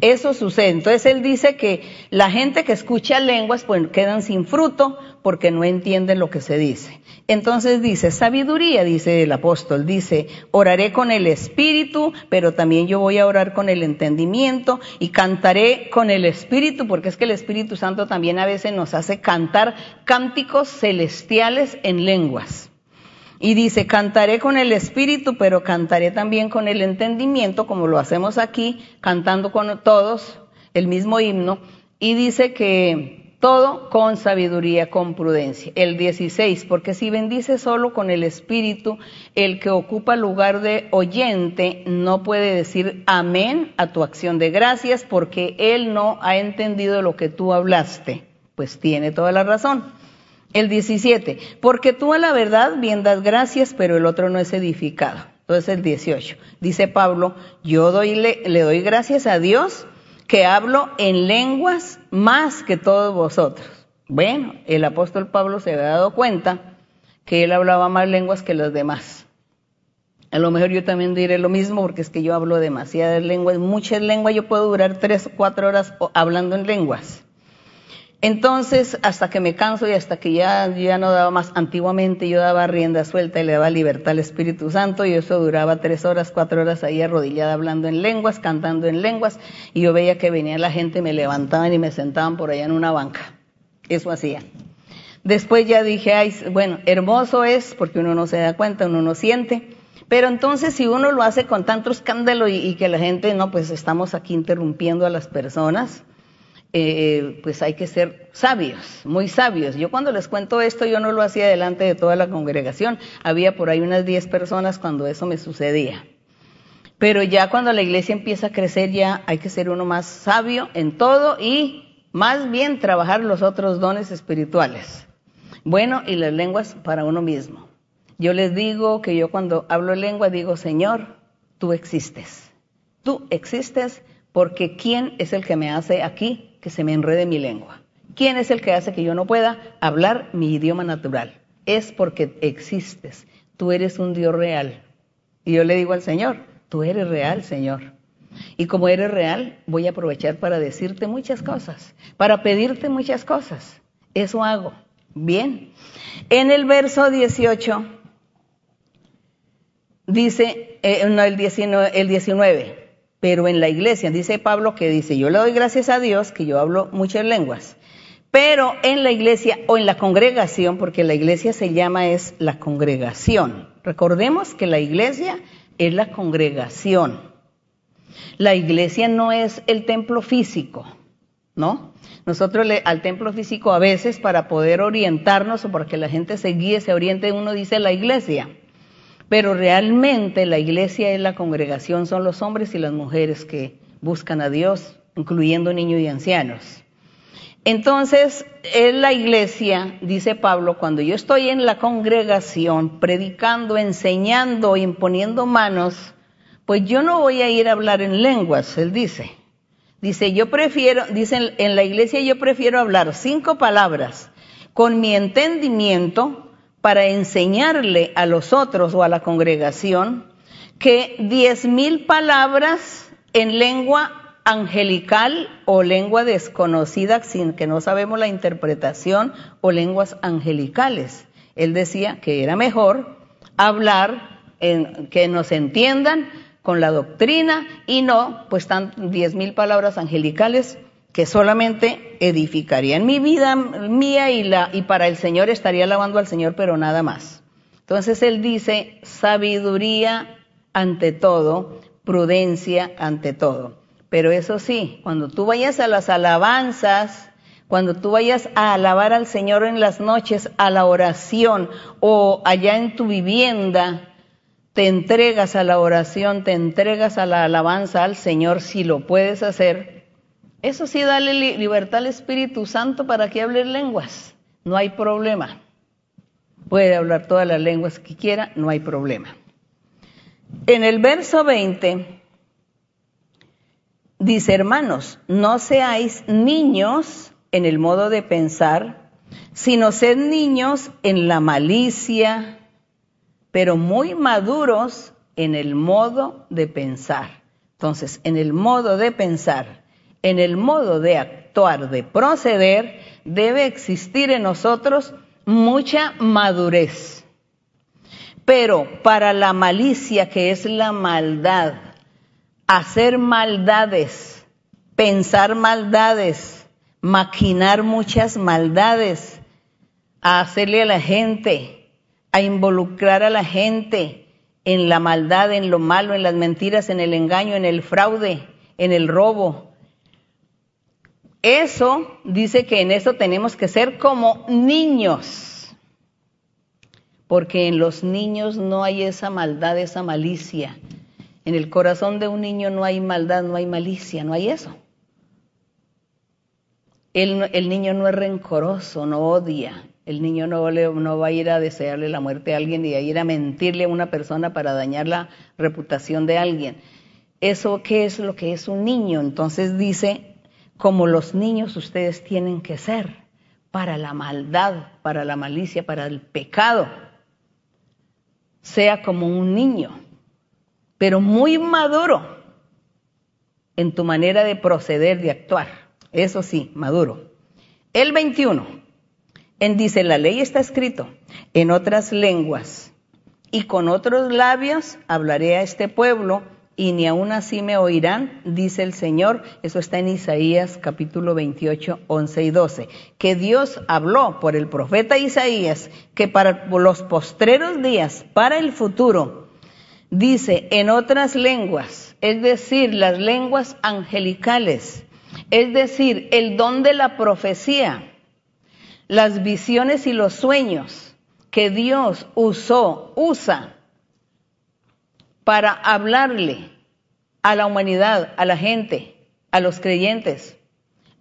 Eso sucede. Entonces él dice que la gente que escucha lenguas pues quedan sin fruto porque no entienden lo que se dice. Entonces dice, sabiduría, dice el apóstol, dice, oraré con el espíritu, pero también yo voy a orar con el entendimiento y cantaré con el espíritu, porque es que el Espíritu Santo también a veces nos hace cantar cánticos celestiales en lenguas. Y dice, cantaré con el espíritu, pero cantaré también con el entendimiento, como lo hacemos aquí, cantando con todos el mismo himno y dice que todo con sabiduría, con prudencia. El 16, porque si bendice solo con el espíritu, el que ocupa lugar de oyente no puede decir amén a tu acción de gracias porque él no ha entendido lo que tú hablaste. Pues tiene toda la razón. El 17, porque tú a la verdad bien das gracias, pero el otro no es edificado. Entonces el 18, dice Pablo, yo le doy gracias a Dios que hablo en lenguas más que todos vosotros. Bueno, el apóstol Pablo se había dado cuenta que él hablaba más lenguas que los demás. A lo mejor yo también diré lo mismo porque es que yo hablo demasiadas lenguas, muchas lenguas, yo puedo durar tres o cuatro horas hablando en lenguas. Entonces, hasta que me canso y hasta que ya, ya no daba más, antiguamente yo daba rienda suelta y le daba libertad al Espíritu Santo y eso duraba tres horas, cuatro horas ahí arrodillada hablando en lenguas, cantando en lenguas y yo veía que venía la gente, me levantaban y me sentaban por allá en una banca. Eso hacía. Después ya dije, ay, bueno, hermoso es porque uno no se da cuenta, uno no siente. Pero entonces si uno lo hace con tanto escándalo y, y que la gente, no, pues estamos aquí interrumpiendo a las personas, eh, pues hay que ser sabios, muy sabios. Yo cuando les cuento esto, yo no lo hacía delante de toda la congregación. Había por ahí unas 10 personas cuando eso me sucedía. Pero ya cuando la iglesia empieza a crecer, ya hay que ser uno más sabio en todo y más bien trabajar los otros dones espirituales. Bueno, y las lenguas para uno mismo. Yo les digo que yo cuando hablo lengua digo, Señor, tú existes. Tú existes porque ¿quién es el que me hace aquí que se me enrede mi lengua. ¿Quién es el que hace que yo no pueda hablar mi idioma natural? Es porque existes. Tú eres un Dios real. Y yo le digo al Señor, tú eres real, Señor. Y como eres real, voy a aprovechar para decirte muchas cosas, para pedirte muchas cosas. Eso hago. Bien. En el verso 18 dice, eh, no, el 19, el 19 pero en la iglesia, dice Pablo que dice, yo le doy gracias a Dios que yo hablo muchas lenguas, pero en la iglesia o en la congregación, porque la iglesia se llama es la congregación. Recordemos que la iglesia es la congregación. La iglesia no es el templo físico, ¿no? Nosotros le, al templo físico a veces para poder orientarnos o para que la gente se guíe, se oriente, uno dice la iglesia. Pero realmente la iglesia es la congregación, son los hombres y las mujeres que buscan a Dios, incluyendo niños y ancianos. Entonces, en la iglesia, dice Pablo, cuando yo estoy en la congregación, predicando, enseñando, imponiendo manos, pues yo no voy a ir a hablar en lenguas, él dice. Dice, yo prefiero, dice en la iglesia yo prefiero hablar cinco palabras con mi entendimiento para enseñarle a los otros o a la congregación que diez mil palabras en lengua angelical o lengua desconocida sin que no sabemos la interpretación o lenguas angelicales. Él decía que era mejor hablar que nos entiendan con la doctrina y no pues tan diez mil palabras angelicales que solamente edificaría en mi vida mía y, la, y para el Señor estaría alabando al Señor, pero nada más. Entonces él dice, sabiduría ante todo, prudencia ante todo. Pero eso sí, cuando tú vayas a las alabanzas, cuando tú vayas a alabar al Señor en las noches, a la oración o allá en tu vivienda, te entregas a la oración, te entregas a la alabanza al Señor, si lo puedes hacer, eso sí, dale libertad al Espíritu Santo para que hable lenguas. No hay problema. Puede hablar todas las lenguas que quiera, no hay problema. En el verso 20 dice, hermanos, no seáis niños en el modo de pensar, sino sed niños en la malicia, pero muy maduros en el modo de pensar. Entonces, en el modo de pensar, en el modo de actuar, de proceder, debe existir en nosotros mucha madurez. Pero para la malicia, que es la maldad, hacer maldades, pensar maldades, maquinar muchas maldades, a hacerle a la gente, a involucrar a la gente en la maldad, en lo malo, en las mentiras, en el engaño, en el fraude, en el robo, eso dice que en eso tenemos que ser como niños, porque en los niños no hay esa maldad, esa malicia. En el corazón de un niño no hay maldad, no hay malicia, no hay eso. El, niño no es rencoroso, no odia. El niño no, no, va a ir a desearle la muerte a alguien y a ir a mentirle a una persona para dañar la reputación de alguien. ¿Eso qué es lo que es un niño? Entonces dice, como los niños ustedes tienen que ser para la maldad, para la malicia, para el pecado. Sea como un niño, pero muy maduro en tu manera de proceder, de actuar. Eso sí, maduro. El 21. En dice, la ley está escrito en otras lenguas y con otros labios hablaré a este pueblo y ni aún así me oirán, dice el Señor. Eso está en Isaías capítulo 28, 11 y 12. Que Dios habló por el profeta Isaías que para los postreros días, para el futuro, dice en otras lenguas, es decir, las lenguas angelicales, es decir, el don de la profecía, las visiones y los sueños que Dios usó, usa para hablarle a la humanidad, a la gente, a los creyentes,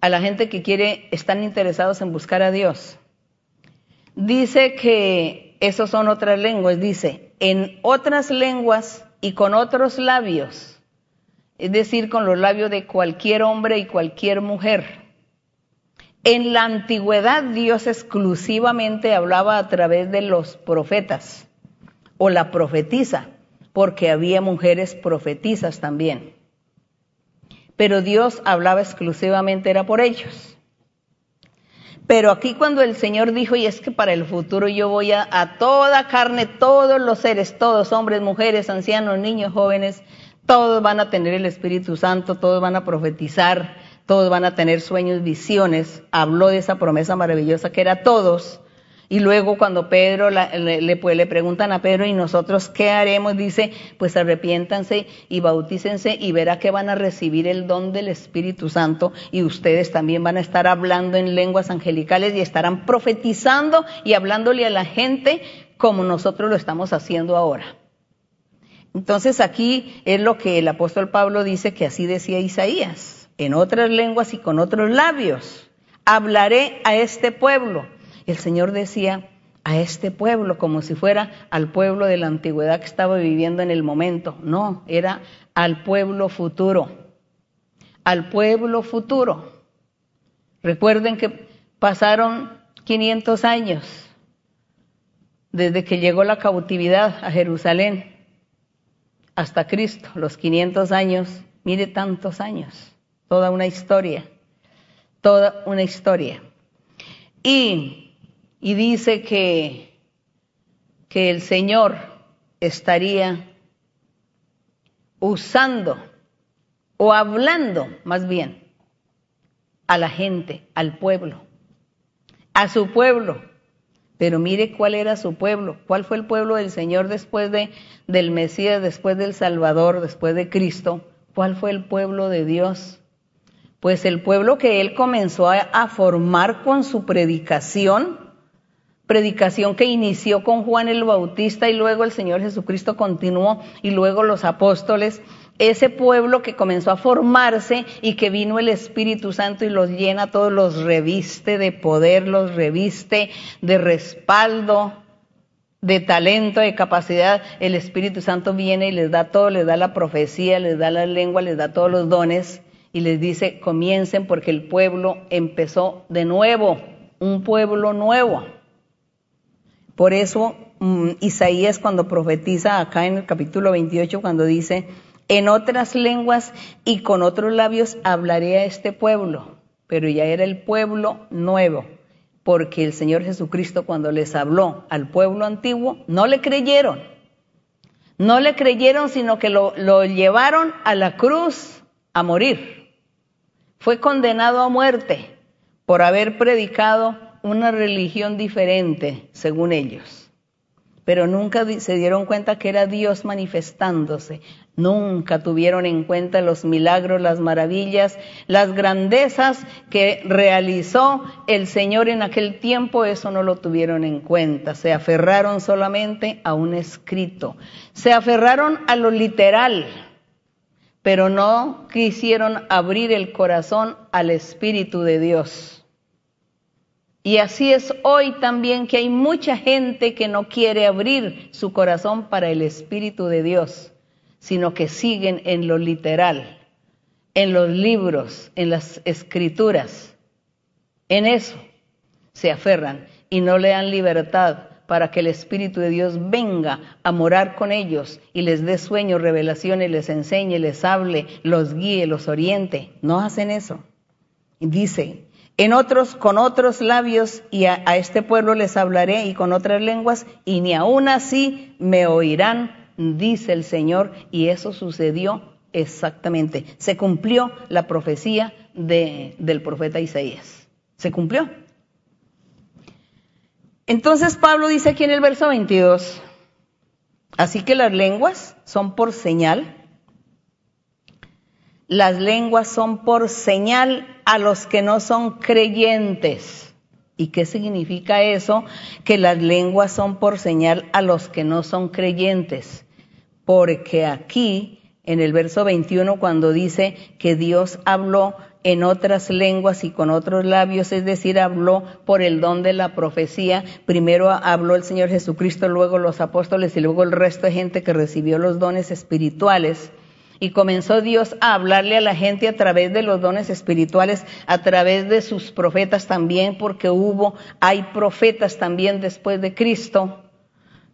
a la gente que quiere, están interesados en buscar a Dios. Dice que esos son otras lenguas, dice, en otras lenguas y con otros labios, es decir, con los labios de cualquier hombre y cualquier mujer. En la antigüedad Dios exclusivamente hablaba a través de los profetas o la profetisa porque había mujeres profetizas también. Pero Dios hablaba exclusivamente, era por ellos. Pero aquí cuando el Señor dijo, y es que para el futuro yo voy a, a toda carne, todos los seres, todos, hombres, mujeres, ancianos, niños, jóvenes, todos van a tener el Espíritu Santo, todos van a profetizar, todos van a tener sueños, visiones. Habló de esa promesa maravillosa que era todos. Y luego cuando Pedro le, pues, le, preguntan a Pedro, ¿y nosotros qué haremos? Dice, pues arrepiéntanse y bautícense y verá que van a recibir el don del Espíritu Santo y ustedes también van a estar hablando en lenguas angelicales y estarán profetizando y hablándole a la gente como nosotros lo estamos haciendo ahora. Entonces aquí es lo que el apóstol Pablo dice que así decía Isaías, en otras lenguas y con otros labios. Hablaré a este pueblo el Señor decía a este pueblo como si fuera al pueblo de la antigüedad que estaba viviendo en el momento. No, era al pueblo futuro. Al pueblo futuro. Recuerden que pasaron 500 años desde que llegó la cautividad a Jerusalén hasta Cristo, los 500 años, mire tantos años, toda una historia, toda una historia. Y y dice que, que el Señor estaría usando o hablando más bien a la gente, al pueblo, a su pueblo. Pero mire cuál era su pueblo, cuál fue el pueblo del Señor después de, del Mesías, después del Salvador, después de Cristo, cuál fue el pueblo de Dios. Pues el pueblo que él comenzó a, a formar con su predicación, predicación que inició con Juan el Bautista y luego el Señor Jesucristo continuó y luego los apóstoles, ese pueblo que comenzó a formarse y que vino el Espíritu Santo y los llena, todos los reviste de poder, los reviste de respaldo, de talento, de capacidad, el Espíritu Santo viene y les da todo, les da la profecía, les da la lengua, les da todos los dones y les dice, comiencen porque el pueblo empezó de nuevo, un pueblo nuevo. Por eso mm, Isaías cuando profetiza acá en el capítulo 28, cuando dice, en otras lenguas y con otros labios hablaré a este pueblo, pero ya era el pueblo nuevo, porque el Señor Jesucristo cuando les habló al pueblo antiguo, no le creyeron. No le creyeron, sino que lo, lo llevaron a la cruz a morir. Fue condenado a muerte por haber predicado una religión diferente, según ellos. pero nunca se dieron cuenta que era Dios manifestándose. Nunca tuvieron en cuenta los milagros, las maravillas, las grandezas que realizó el Señor en aquel tiempo, eso no lo tuvieron en cuenta. Se aferraron solamente a un escrito. Se aferraron a lo literal, pero no quisieron abrir el corazón al Espíritu de Dios. Y así es hoy también que hay mucha gente que no quiere abrir su corazón para el Espíritu de Dios sino que siguen en lo literal, en los libros, en las escrituras. En eso se aferran y no le dan libertad para que el Espíritu de Dios venga a morar con ellos y les dé sueños, revelaciones, les enseñe, les hable, los guíe, los oriente. No hacen eso. Dice, en otros, con otros labios, y a, este pueblo les hablaré y con otras lenguas, y ni aun así me oirán dice el Señor, y eso sucedió exactamente. Se cumplió la profecía de, del profeta Isaías. Se cumplió. Entonces Pablo dice aquí en el verso 22, así que las lenguas son por señal, las lenguas son por señal a los que no son creyentes. ¿Y qué significa eso? Que las lenguas son por señal a los que no son creyentes porque aquí en el verso 21 cuando dice que Dios habló en otras lenguas y con otros labios, es decir, habló por el don de la profecía. Primero habló el Señor Jesucristo, luego los apóstoles y luego el resto de gente que recibió los dones espirituales. Y comenzó Dios a hablarle a la gente a través de los dones espirituales, a través de sus profetas también, porque hubo, hay profetas también después de Cristo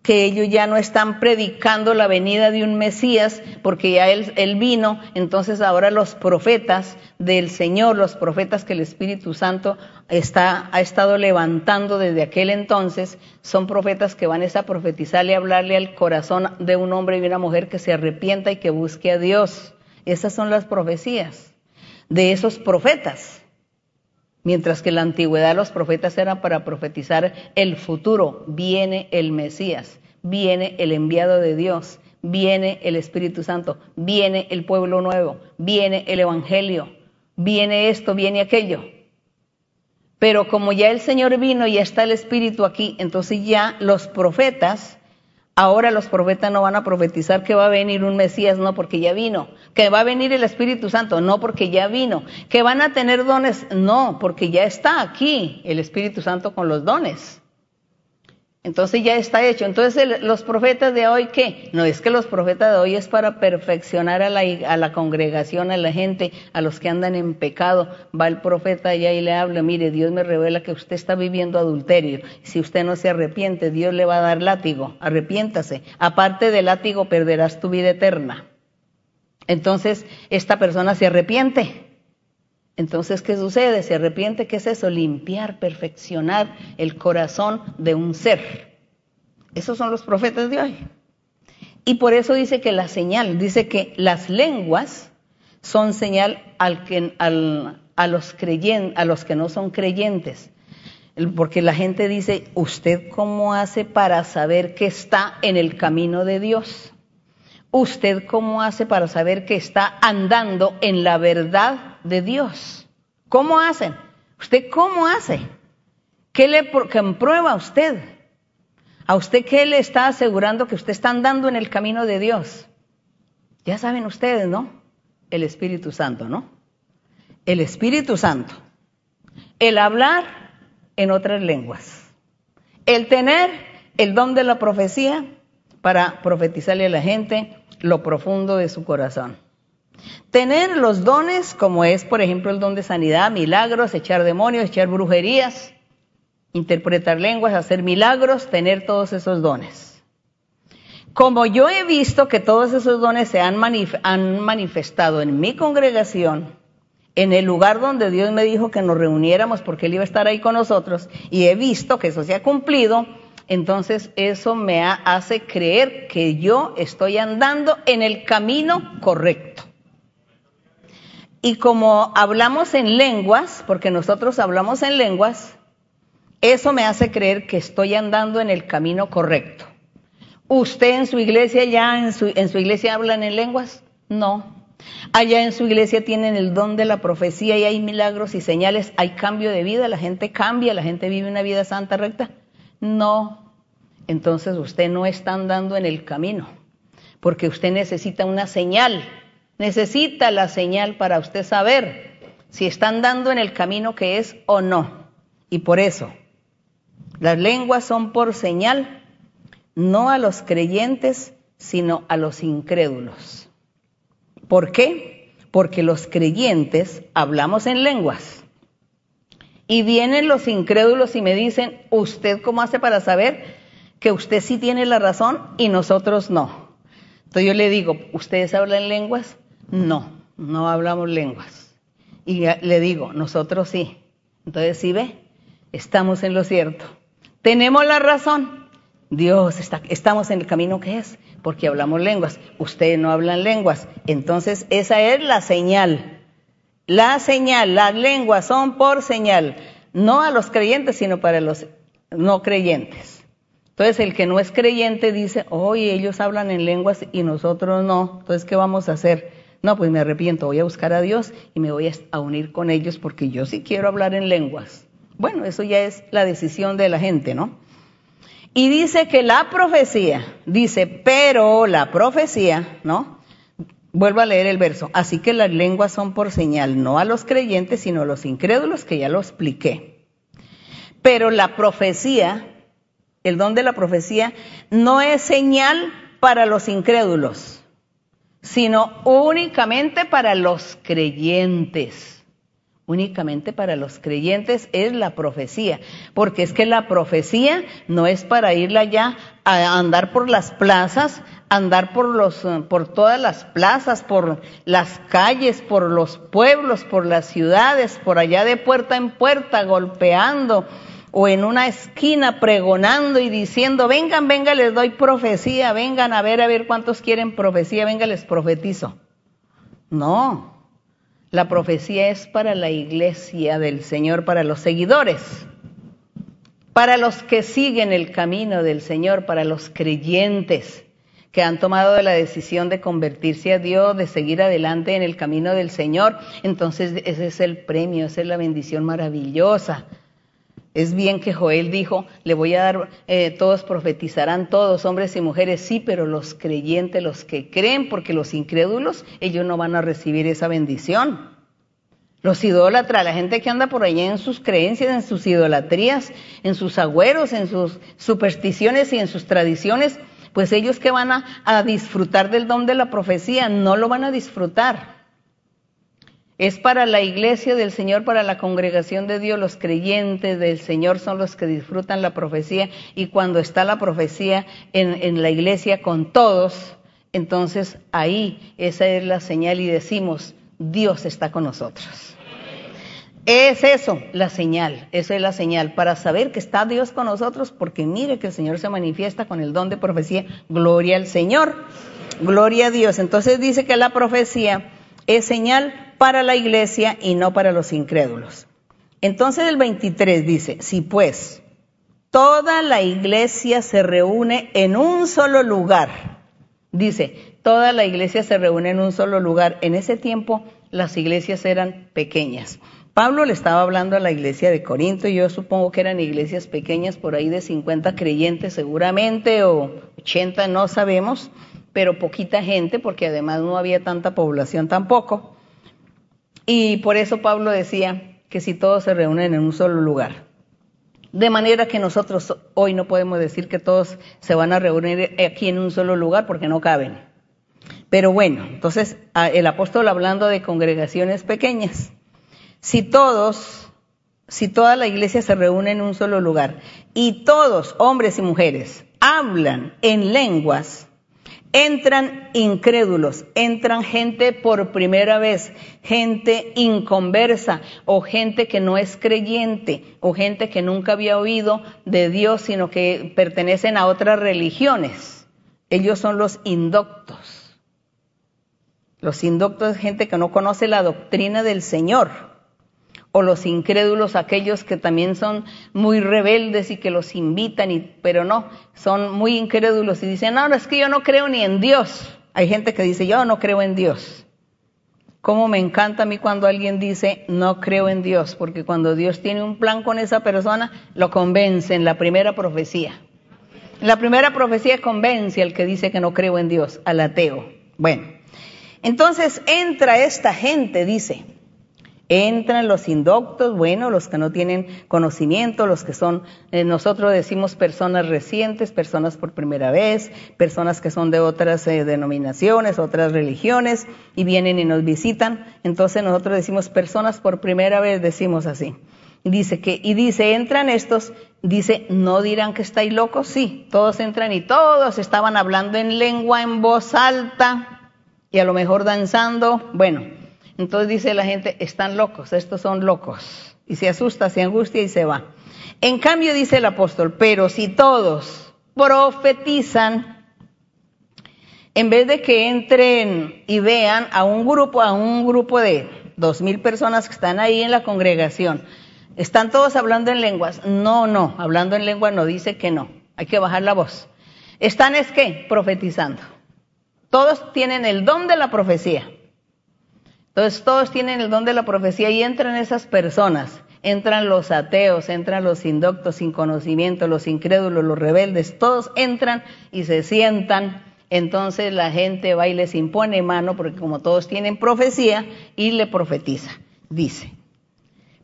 que ellos ya no están predicando la venida de un Mesías, porque ya él, vino, entonces ahora los profetas del Señor, los profetas que el Espíritu Santo está, ha estado levantando desde aquel entonces, son profetas que van a profetizarle, a hablarle al corazón de un hombre y una mujer que se arrepienta y que busque a Dios. Esas son las profecías de esos profetas. Mientras que en la antigüedad los profetas eran para profetizar el futuro, viene el Mesías, viene el enviado de Dios, viene el Espíritu Santo, viene el pueblo nuevo, viene el Evangelio, viene esto, viene aquello. Pero como ya el Señor vino y está el Espíritu aquí, entonces ya los profetas Ahora los profetas no van a profetizar que va a venir un Mesías, no porque ya vino. Que va a venir el Espíritu Santo, no porque ya vino. Que van a tener dones, no, porque ya está aquí el Espíritu Santo con los dones. Entonces ya está hecho. Entonces los profetas de hoy, ¿qué? No es que los profetas de hoy es para perfeccionar a la, a la, congregación, a la gente, a los que andan en pecado. Va el profeta allá y le habla, mire, Dios me revela que usted está viviendo adulterio. Si usted no se arrepiente, Dios le va a dar látigo. Arrepiéntase. Aparte del látigo, perderás tu vida eterna. Entonces, esta persona se arrepiente. Entonces, ¿qué sucede? Se arrepiente, ¿qué es eso? Limpiar, perfeccionar el corazón de un ser. Esos son los profetas de hoy. Y por eso dice que la señal, dice que las lenguas son señal al que, a, los creyen, a los que no son creyentes. Porque la gente dice, ¿usted cómo hace para saber que está en el camino de Dios? ¿Usted cómo hace para saber que está andando en la verdad de Dios. ¿Cómo hacen? ¿Usted cómo hace? ¿Qué le comprueba a usted? ¿A usted qué le está asegurando que usted está andando en el camino de Dios? Ya saben ustedes, ¿no? El Espíritu Santo, ¿no? El Espíritu Santo. El hablar en otras lenguas. El tener el don de la profecía para profetizarle a la gente lo profundo de su corazón. Tener los dones, como es, por ejemplo, el don de sanidad, milagros, echar demonios, echar brujerías, interpretar lenguas, hacer milagros, tener todos esos dones. Como yo he visto que todos esos dones se han, manifestado en mi congregación, en el lugar donde Dios me dijo que nos reuniéramos porque Él iba a estar ahí con nosotros, y he visto que eso se ha cumplido, entonces eso me hace creer que yo estoy andando en el camino correcto. Y como hablamos en lenguas, porque nosotros hablamos en lenguas, eso me hace creer que estoy andando en el camino correcto. ¿Usted en su iglesia ya, en su, en su iglesia hablan en lenguas? No. Allá en su iglesia tienen el don de la profecía y hay milagros y señales, hay cambio de vida, la gente cambia, la gente vive una vida santa, recta. No. Entonces usted no está andando en el camino, porque usted necesita una señal, necesita la señal para usted saber si está andando en el camino que es o no. Y por eso, las lenguas son por señal, no a los creyentes, sino a los incrédulos. ¿Por qué? Porque los creyentes hablamos en lenguas. Y vienen los incrédulos y me dicen, ¿usted cómo hace para saber que usted sí tiene la razón y nosotros no? Entonces yo le digo, ¿ustedes hablan lenguas? No, no hablamos lenguas. Y le digo, nosotros sí. Entonces, ¿sí ve? Estamos en lo cierto. Tenemos la razón. Dios, está, estamos en el camino que es, porque hablamos lenguas. Ustedes no hablan lenguas. Entonces, esa es la señal. La señal, las lenguas son por señal, no a los creyentes, sino para los no creyentes. Entonces, el que no es creyente dice, oye, ellos hablan en lenguas y nosotros no. Entonces, ¿qué vamos a hacer? No, pues me arrepiento, voy a buscar a Dios y me voy a unir con ellos porque yo sí quiero hablar en lenguas. Bueno, eso ya es la decisión de la gente, ¿no? Y dice que la profecía, dice, pero la profecía, ¿no? Vuelvo a leer el verso. Así que las lenguas son por señal, no a los creyentes, sino a los incrédulos, que ya lo expliqué. Pero la profecía, el don de la profecía, no es señal para los incrédulos sino únicamente para los creyentes. Únicamente para los creyentes es la profecía, porque es que la profecía no es para irla ya a andar por las plazas, andar por los por todas las plazas, por las calles, por los pueblos, por las ciudades, por allá de puerta en puerta golpeando, o en una esquina pregonando y diciendo, vengan, vengan, les doy profecía, vengan a ver, a ver cuántos quieren profecía, vengan, les profetizo. No, la profecía es para la iglesia del Señor, para los seguidores, para los que siguen el camino del Señor, para los creyentes que han tomado la decisión de convertirse a Dios, de seguir adelante en el camino del Señor. Entonces ese es el premio, esa es la bendición maravillosa es bien que Joel dijo, le voy a dar, eh, todos profetizarán, todos, hombres y mujeres, sí, pero los creyentes, los que creen, porque los incrédulos, ellos no van a recibir esa bendición. Los idólatras, la gente que anda por allá en sus creencias, en sus idolatrías, en sus agüeros, en sus supersticiones y en sus tradiciones, pues ellos que van a disfrutar del don de la profecía, no lo van a disfrutar. Es para la iglesia del Señor, para la congregación de Dios, los creyentes del Señor son los que disfrutan la profecía y cuando está la profecía en, la iglesia con todos, entonces ahí esa es la señal y decimos, Dios está con nosotros. Es eso, la señal, eso es la señal, para saber que está Dios con nosotros, porque mire que el Señor se manifiesta con el don de profecía, gloria al Señor, gloria a Dios. Entonces dice que la profecía es señal para la iglesia y no para los incrédulos. Entonces el 23 dice, si pues toda la iglesia se reúne en un solo lugar, dice, toda la iglesia se reúne en un solo lugar. En ese tiempo las iglesias eran pequeñas. Pablo le estaba hablando a la iglesia de Corinto y yo supongo que eran iglesias pequeñas por ahí de 50 creyentes seguramente o 80, no sabemos, pero poquita gente porque además no había tanta población tampoco. Y por eso Pablo decía que si todos se reúnen en un solo lugar. De manera que nosotros hoy no podemos decir que todos se van a reunir aquí en un solo lugar porque no caben. Pero bueno, entonces el apóstol hablando de congregaciones pequeñas, si todos, si toda la iglesia se reúne en un solo lugar y todos, hombres y mujeres, hablan en lenguas, Entran incrédulos, entran gente por primera vez, gente inconversa o gente que no es creyente o gente que nunca había oído de Dios sino que pertenecen a otras religiones. Ellos son los indoctos. Los indoctos es gente que no conoce la doctrina del Señor. O los incrédulos, aquellos que también son muy rebeldes y que los invitan, y, pero no, son muy incrédulos y dicen, no, no, es que yo no creo ni en Dios. Hay gente que dice, yo no creo en Dios. Cómo me encanta a mí cuando alguien dice, no creo en Dios, porque cuando Dios tiene un plan con esa persona, lo convence en la primera profecía. La primera profecía convence al que dice que no creo en Dios, al ateo. Bueno, entonces entra esta gente, dice, Entran los indoctos, bueno, los que no tienen conocimiento, los que son, eh, nosotros decimos personas recientes, personas por primera vez, personas que son de otras eh, denominaciones, otras religiones, y vienen y nos visitan. Entonces nosotros decimos personas por primera vez, decimos así. Dice que, y dice, entran estos, dice, no dirán que estáis locos, sí, todos entran y todos estaban hablando en lengua en voz alta y a lo mejor danzando, bueno, entonces dice la gente, están locos, estos son locos. Y se asusta, se angustia y se va. En cambio dice el apóstol, pero si todos profetizan, en vez de que entren y vean a un grupo, a un grupo de dos mil personas que están ahí en la congregación, están todos hablando en lenguas. No, no, hablando en lengua no dice que no. Hay que bajar la voz. Están es que profetizando. Todos tienen el don de la profecía. Entonces todos tienen el don de la profecía y entran esas personas. Entran los ateos, entran los indoctos sin conocimiento, los incrédulos, los rebeldes, todos entran y se sientan. Entonces la gente va y les impone mano, porque como todos tienen profecía, y le profetiza. Dice,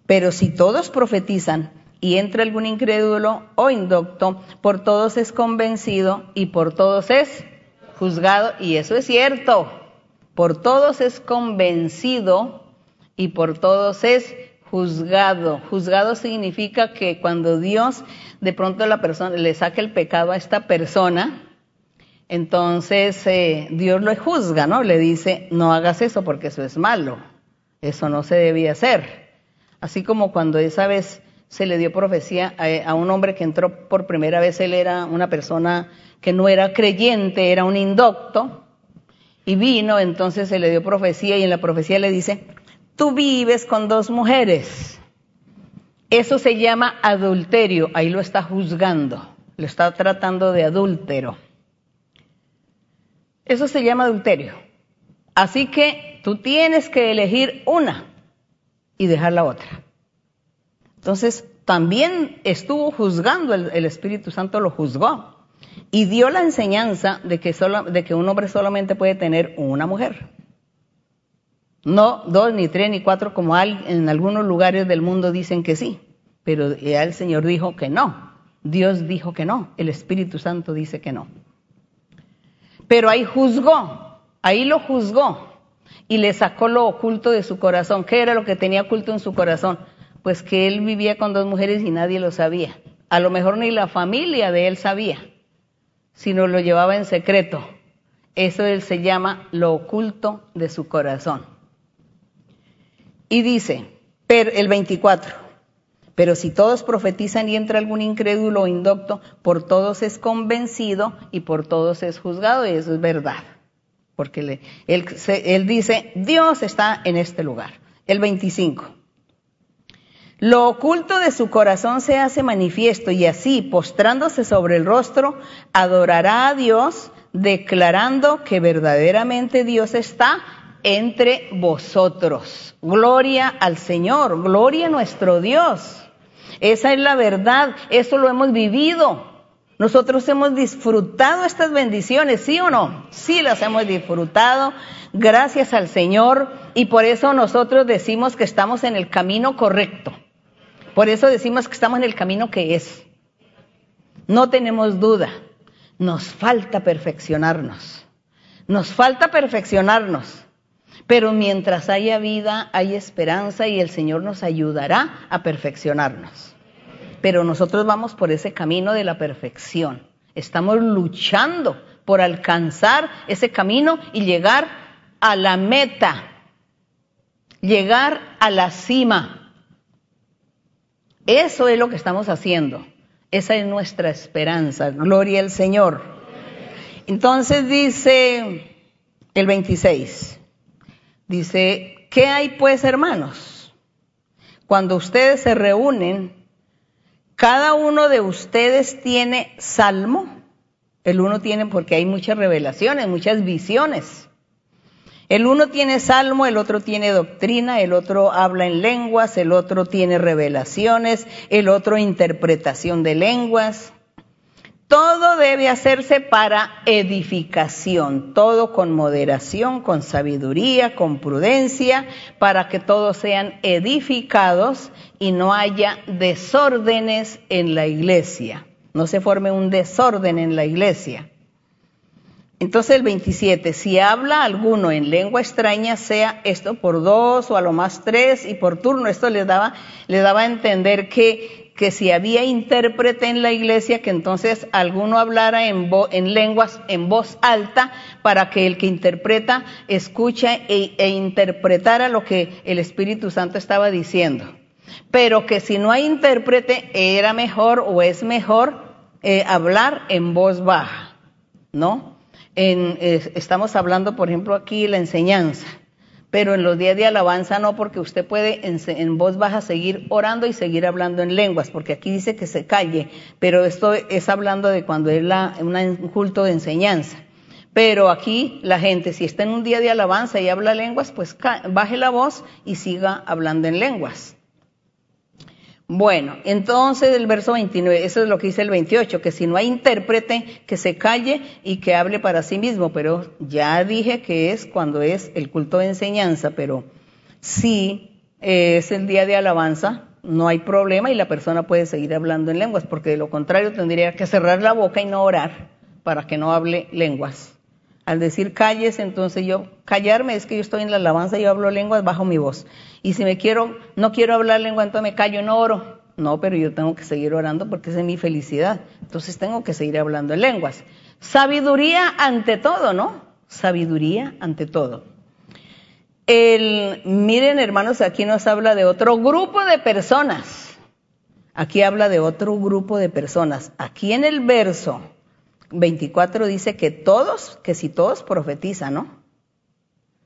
pero si todos profetizan y entra algún incrédulo o indocto, por todos es convencido y por todos es juzgado, y eso es cierto por todos es convencido y por todos es juzgado. Juzgado significa que cuando Dios de pronto le saca el pecado a esta persona, entonces eh, Dios lo juzga, ¿no? Le dice, no hagas eso porque eso es malo, eso no se debía hacer. Así como cuando esa vez se le dio profecía a, a un hombre que entró por primera vez, él era una persona que no era creyente, era un indocto, y vino, entonces se le dio profecía y en la profecía le dice, tú vives con dos mujeres. Eso se llama adulterio, ahí lo está juzgando, lo está tratando de adúltero. Eso se llama adulterio. Así que tú tienes que elegir una y dejar la otra. Entonces, también estuvo juzgando, el, el Espíritu Santo lo juzgó y dio la enseñanza de que, solo, de un hombre solamente puede tener una mujer. No dos, ni tres, ni cuatro, como en algunos lugares del mundo dicen que sí, pero ya el Señor dijo que no. Dios dijo que no, el Espíritu Santo dice que no. Pero ahí juzgó, ahí lo juzgó y le sacó lo oculto de su corazón. ¿Qué era lo que tenía oculto en su corazón? Pues que él vivía con dos mujeres y nadie lo sabía. A lo mejor ni la familia de él sabía sino lo llevaba en secreto. Eso él se llama lo oculto de su corazón. Y dice, el 24, pero si todos profetizan y entra algún incrédulo o indocto, por todos es convencido y por todos es juzgado, y eso es verdad. Porque él, él dice, Dios está en este lugar. El 25. Lo oculto de su corazón se hace manifiesto y así, postrándose sobre el rostro, adorará a Dios, declarando que verdaderamente Dios está entre vosotros. Gloria al Señor, gloria a nuestro Dios. Esa es la verdad, eso lo hemos vivido. Nosotros hemos disfrutado estas bendiciones, ¿sí o no? Sí las hemos disfrutado, gracias al Señor, y por eso nosotros decimos que estamos en el camino correcto. Por eso decimos que estamos en el camino que es. No tenemos duda. Nos falta perfeccionarnos. Nos falta perfeccionarnos. Pero mientras haya vida, hay esperanza y el Señor nos ayudará a perfeccionarnos. Pero nosotros vamos por ese camino de la perfección. Estamos luchando por alcanzar ese camino y llegar a la meta, llegar a la cima. Eso es lo que estamos haciendo. Esa es nuestra esperanza. Gloria al Señor. Entonces dice el 26. Dice, ¿qué hay pues hermanos? cuando ustedes se reúnen, cada uno de ustedes tiene salmo. El uno tiene, porque hay muchas revelaciones, muchas visiones. El uno tiene salmo, el otro tiene doctrina, el otro habla en lenguas, el otro tiene revelaciones, el otro interpretación de lenguas. Todo debe hacerse para edificación, todo con moderación, con sabiduría, con prudencia, para que todos sean edificados y no haya desórdenes en la iglesia, no se forme un desorden en la iglesia. Entonces el 27, si habla alguno en lengua extraña, sea esto por dos o a lo más tres y por turno, esto les daba, les daba a entender que, que si había intérprete en la iglesia, que entonces alguno hablara en, en lenguas en voz alta para que el que interpreta escucha e, e interpretara lo que el Espíritu Santo estaba diciendo. Pero que si no hay intérprete, era mejor o es mejor eh, hablar en voz baja, ¿no? Estamos hablando, por ejemplo, aquí la enseñanza, pero en los días de alabanza no, porque usted puede en, voz baja seguir orando y seguir hablando en lenguas, porque aquí dice que se calle, pero esto es hablando de cuando es la, un culto de enseñanza. Pero aquí la gente, si está en un día de alabanza y habla lenguas, pues baje la voz y siga hablando en lenguas. Bueno, entonces el verso 29, eso es lo que dice el 28, que si no hay intérprete, que se calle y que hable para sí mismo, pero ya dije que es cuando es el culto de enseñanza, pero si es el día de alabanza, no hay problema y la persona puede seguir hablando en lenguas, porque de lo contrario tendría que cerrar la boca y no orar para que no hable lenguas. Al decir calles, entonces yo, callarme es que yo estoy en la alabanza, yo hablo lenguas, bajo mi voz. Y si me quiero, no quiero hablar lengua, entonces me callo, no oro. No, pero yo tengo que seguir orando porque esa es mi felicidad. Entonces tengo que seguir hablando en lenguas. Sabiduría ante todo, ¿no? Sabiduría ante todo. El, miren, hermanos, aquí nos habla de otro grupo de personas. Aquí habla de otro grupo de personas. Aquí en el verso 24 dice que todos, que si todos profetizan, ¿no?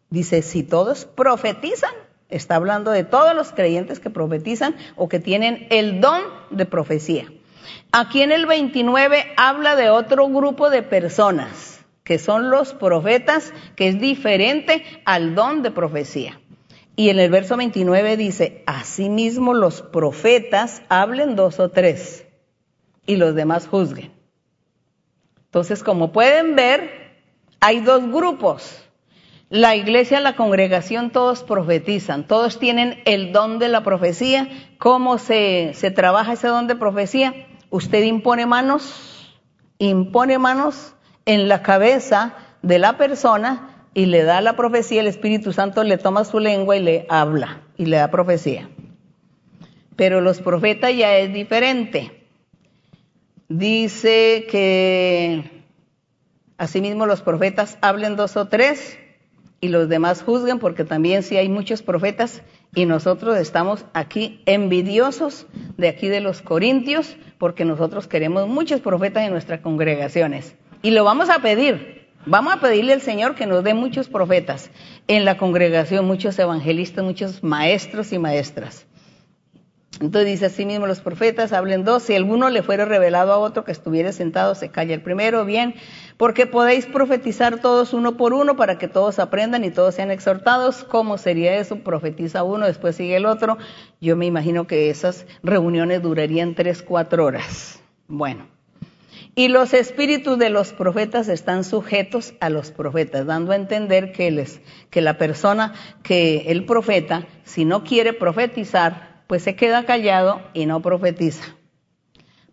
Dice, si todos profetizan, está hablando de todos los creyentes que profetizan o que tienen el don de profecía. Aquí en el 29 habla de otro grupo de personas, que son los profetas, que es diferente al don de profecía. Y en el verso 29 dice, asimismo los profetas hablen dos o tres y los demás juzguen. Entonces, como pueden ver, hay dos grupos. La iglesia, la congregación, todos profetizan, todos tienen el don de la profecía. ¿Cómo se, trabaja ese don de profecía? Usted impone manos, impone manos en la cabeza de la persona y le da la profecía, el Espíritu Santo le toma su lengua y le habla y le da profecía. Pero los profetas ya es diferente dice que asimismo los profetas hablen dos o tres y los demás juzguen, porque también si hay muchos profetas y nosotros estamos aquí envidiosos de aquí de los Corintios, porque nosotros queremos muchos profetas en nuestras congregaciones. Y lo vamos a pedir, vamos a pedirle al Señor que nos dé muchos profetas en la congregación, muchos evangelistas, muchos maestros y maestras. Entonces dice así mismo los profetas, hablen dos, si alguno le fuera revelado a otro que estuviera sentado, se calla el primero, bien, porque podéis profetizar todos uno por uno para que todos aprendan y todos sean exhortados. ¿Cómo sería eso? Profetiza uno, después sigue el otro. Yo me imagino que esas reuniones durarían tres, cuatro horas. Bueno. Y los espíritus de los profetas están sujetos a los profetas, dando a entender que, les, que la persona, que el profeta, si no quiere profetizar, pues se queda callado y no profetiza.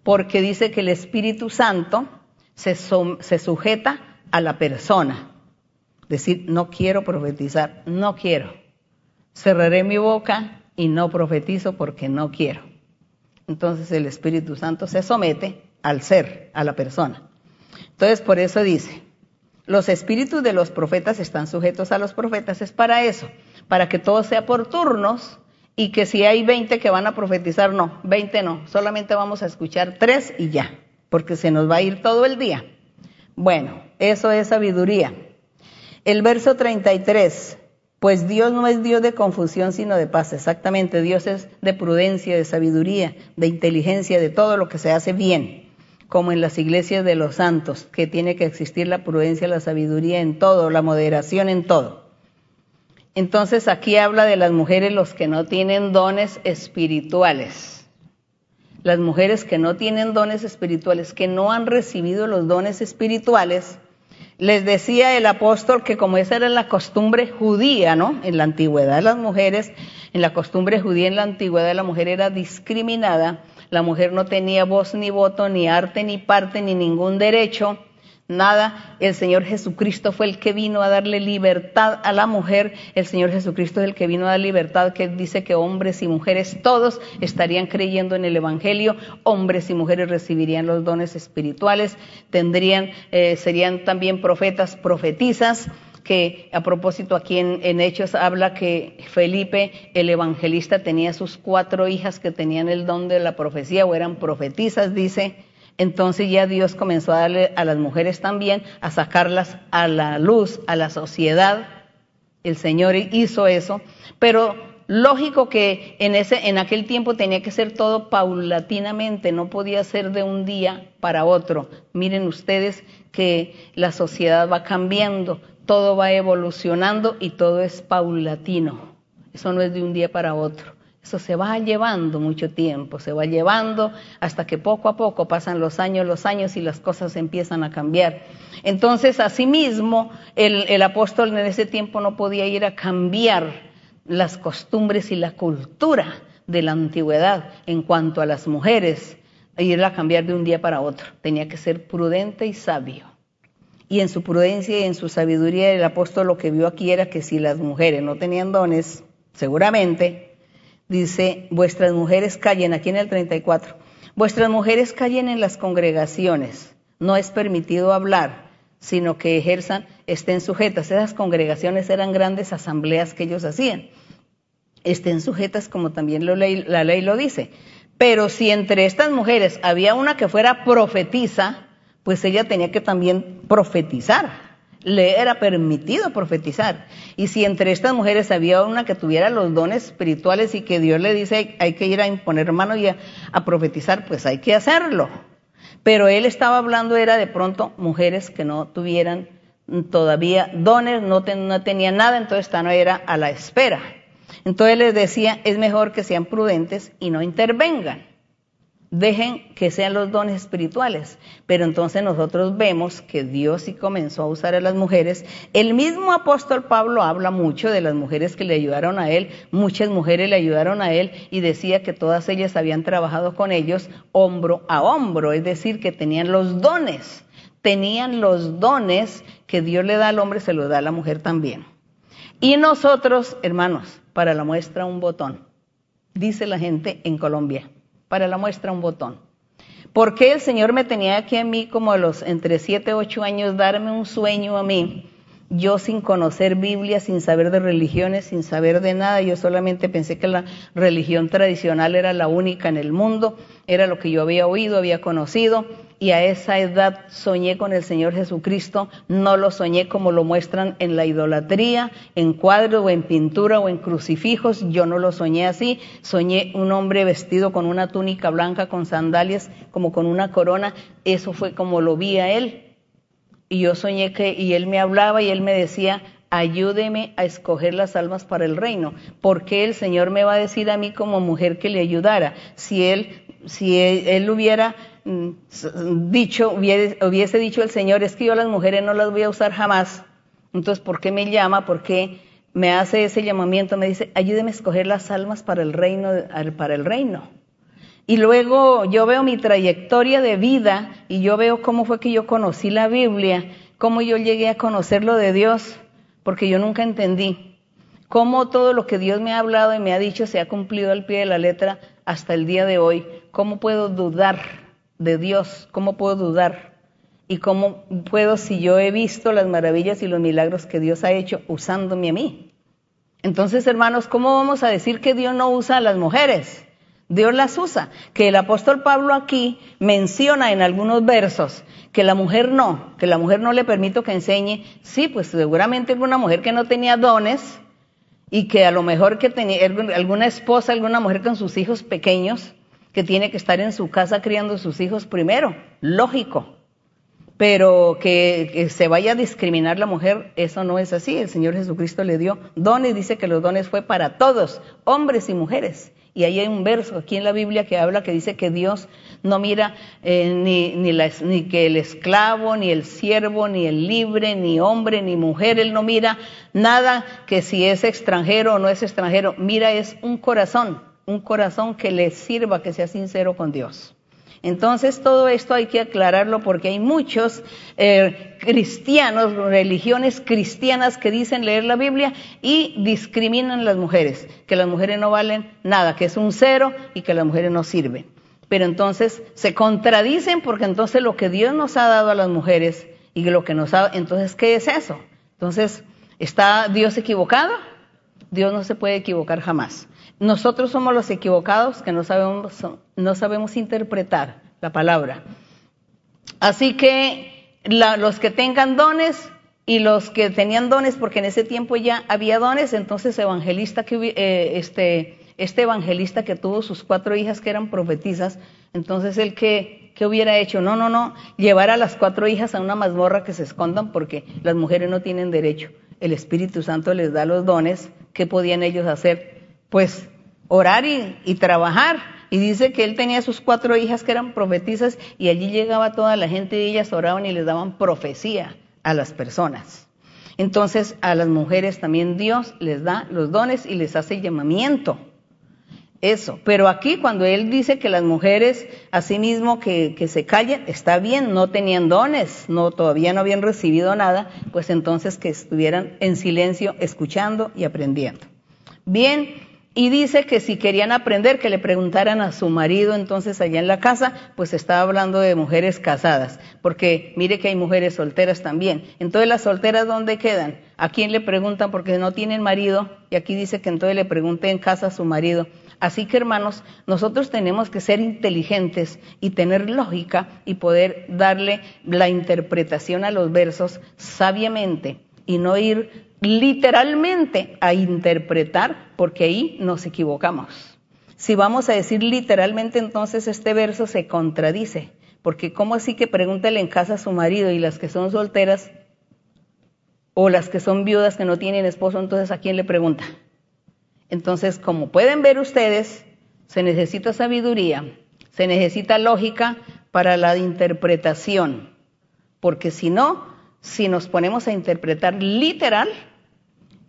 Porque dice que el Espíritu Santo se, sujeta a la persona. Decir, no quiero profetizar, no quiero. Cerraré mi boca y no profetizo porque no quiero. Entonces el Espíritu Santo se somete al ser, a la persona. Entonces por eso dice, los espíritus de los profetas están sujetos a los profetas, es para eso, para que todo sea por turnos y que si hay 20 que van a profetizar, no, 20 no, solamente vamos a escuchar tres y ya, porque se nos va a ir todo el día. Bueno, eso es sabiduría. El verso 33, Pues Dios no es Dios de confusión, sino de paz. Exactamente, Dios es de prudencia, de sabiduría, de inteligencia, de todo lo que se hace bien, como en las iglesias de los santos, que tiene que existir la prudencia, la sabiduría en todo, la moderación en todo. Entonces aquí habla de las mujeres los que no tienen dones espirituales. Las mujeres que no tienen dones espirituales, que no han recibido los dones espirituales, les decía el apóstol que como esa era la costumbre judía, ¿no? En la antigüedad las mujeres, en la costumbre judía en la antigüedad la mujer era discriminada, la mujer no tenía voz ni voto, ni arte, ni parte, ni ningún derecho, nada. El Señor Jesucristo fue el que vino a darle libertad a la mujer. El Señor Jesucristo es el que vino a dar libertad, que dice que hombres y mujeres todos estarían creyendo en el Evangelio. Hombres y mujeres recibirían los dones espirituales, tendrían, eh, serían también profetas, profetizas que a propósito aquí en, en, Hechos habla que Felipe, el evangelista, tenía sus cuatro hijas que tenían el don de la profecía o eran profetizas, dice, entonces ya Dios comenzó a darle a las mujeres también, a sacarlas a la luz, a la sociedad. El Señor hizo eso, pero lógico que en ese en aquel tiempo tenía que ser todo paulatinamente, no podía ser de un día para otro. Miren ustedes que la sociedad va cambiando, todo va evolucionando y todo es paulatino. Eso no es de un día para otro. Eso se va llevando mucho tiempo, se va llevando hasta que poco a poco pasan los años, los años y las cosas empiezan a cambiar. Entonces, asimismo, el, el apóstol en ese tiempo no podía ir a cambiar las costumbres y la cultura de la antigüedad en cuanto a las mujeres, e irla a cambiar de un día para otro. Tenía que ser prudente y sabio. Y en su prudencia y en su sabiduría, el apóstol lo que vio aquí era que si las mujeres no tenían dones, seguramente dice, vuestras mujeres callen, aquí en el 34, vuestras mujeres callen en las congregaciones, no es permitido hablar, sino que ejerzan, estén sujetas. Esas congregaciones eran grandes asambleas que ellos hacían. Estén sujetas como también la ley lo dice. Pero si entre estas mujeres había una que fuera profetiza, pues ella tenía que también profetizar le era permitido profetizar. Y si entre estas mujeres había una que tuviera los dones espirituales y que Dios le dice hay que ir a imponer mano y a, profetizar, pues hay que hacerlo. Pero él estaba hablando era de pronto mujeres que no tuvieran todavía dones, no, no tenían nada, entonces no era a la espera. Entonces les decía, es mejor que sean prudentes y no intervengan dejen que sean los dones espirituales. Pero entonces nosotros vemos que Dios sí comenzó a usar a las mujeres. El mismo apóstol Pablo habla mucho de las mujeres que le ayudaron a él. Muchas mujeres le ayudaron a él y decía que todas ellas habían trabajado con ellos hombro a hombro, es decir, que tenían los dones. Tenían los dones que Dios le da al hombre, se los da a la mujer también. Y nosotros, hermanos, para la muestra un botón, dice la gente en Colombia para la muestra un botón. ¿Por qué el Señor me tenía aquí a mí como a los entre 7 y 8 años darme un sueño a mí? Yo sin conocer Biblia, sin saber de religiones, sin saber de nada, yo solamente pensé que la religión tradicional era la única en el mundo, era lo que yo había oído, había conocido, y a esa edad soñé con el Señor Jesucristo, no lo soñé como lo muestran en la idolatría, en cuadro o en pintura o en crucifijos, yo no lo soñé así, soñé un hombre vestido con una túnica blanca, con sandalias, como con una corona, eso fue como lo vi a él. Y yo soñé que, y él me hablaba y él me decía, ayúdeme a escoger las almas para el reino. porque el Señor me va a decir a mí como mujer que le ayudara? Si él, si él hubiera Mm, dicho, hubiese, dicho el Señor, es que yo a las mujeres no las voy a usar jamás. Entonces, ¿por qué me llama? ¿Por qué me hace ese llamamiento? Me dice, ayúdeme a escoger las almas para el reino, para el reino. Y luego yo veo mi trayectoria de vida y yo veo cómo fue que yo conocí la Biblia, cómo yo llegué a conocer lo de Dios, porque yo nunca entendí cómo todo lo que Dios me ha hablado y me ha dicho se ha cumplido al pie de la letra hasta el día de hoy. ¿Cómo puedo dudar de Dios, ¿cómo puedo dudar? ¿Y cómo puedo si yo he visto las maravillas y los milagros que Dios ha hecho usándome a mí? Entonces, hermanos, ¿cómo vamos a decir que Dios no usa a las mujeres? Dios las usa. Que el apóstol Pablo aquí menciona en algunos versos que la mujer no, que la mujer no le permito que enseñe. Sí, pues seguramente una mujer que no tenía dones, y que a lo mejor que tenía alguna esposa, alguna mujer con sus hijos pequeños, que tiene que estar en su casa criando a sus hijos primero, lógico. Pero que, que, se vaya a discriminar la mujer, eso no es así. El Señor Jesucristo le dio dones, dice que los dones fue para todos, hombres y mujeres. Y ahí hay un verso aquí en la Biblia que habla que dice que Dios no mira eh, ni, ni, que el esclavo, ni el siervo, ni el libre, ni hombre, ni mujer. Él no mira nada que si es extranjero o no es extranjero. Mira es un corazón, un corazón que le sirva, que sea sincero con Dios. Entonces todo esto hay que aclararlo porque hay muchos eh, cristianos, religiones cristianas que dicen leer la Biblia y discriminan a las mujeres, que las mujeres no valen nada, que es un cero y que las mujeres no sirven. Pero entonces se contradicen porque entonces lo que Dios nos ha dado a las mujeres y lo que nos ha... Entonces, ¿qué es eso? Entonces, ¿está Dios equivocado? Dios no se puede equivocar jamás. Nosotros somos los equivocados que no sabemos, no sabemos interpretar la palabra. Así que los que tengan dones y los que tenían dones, porque en ese tiempo ya había dones, entonces evangelista que eh, este, este evangelista que tuvo sus cuatro hijas que eran profetizas, entonces el que, que hubiera hecho, no, no, no, llevar a las cuatro hijas a una mazmorra que se escondan porque las mujeres no tienen derecho. El Espíritu Santo les da los dones, ¿qué podían ellos hacer? Pues orar y, trabajar. Y dice que él tenía sus cuatro hijas que eran profetizas y allí llegaba toda la gente y ellas oraban y les daban profecía a las personas. Entonces a las mujeres también Dios les da los dones y les hace llamamiento. Eso, pero aquí cuando él dice que las mujeres, asimismo que, que se callen, está bien, no tenían dones, no, todavía no habían recibido nada, pues entonces que estuvieran en silencio, escuchando y aprendiendo. Bien, y dice que si querían aprender, que le preguntaran a su marido entonces allá en la casa, pues estaba hablando de mujeres casadas, porque mire que hay mujeres solteras también. Entonces las solteras, ¿dónde quedan? ¿A quién le preguntan? Porque no tienen marido, y aquí dice que entonces le pregunté en casa a su marido. Así que hermanos, nosotros tenemos que ser inteligentes y tener lógica y poder darle la interpretación a los versos sabiamente y no ir literalmente a interpretar, porque ahí nos equivocamos. Si vamos a decir literalmente, entonces este verso se contradice, porque ¿cómo así que pregúntale en casa a su marido y las que son solteras o las que son viudas que no tienen esposo, entonces ¿a quién le pregunta? Entonces, como pueden ver ustedes, se necesita sabiduría, se necesita lógica para la interpretación, porque si no, si nos ponemos a interpretar literal,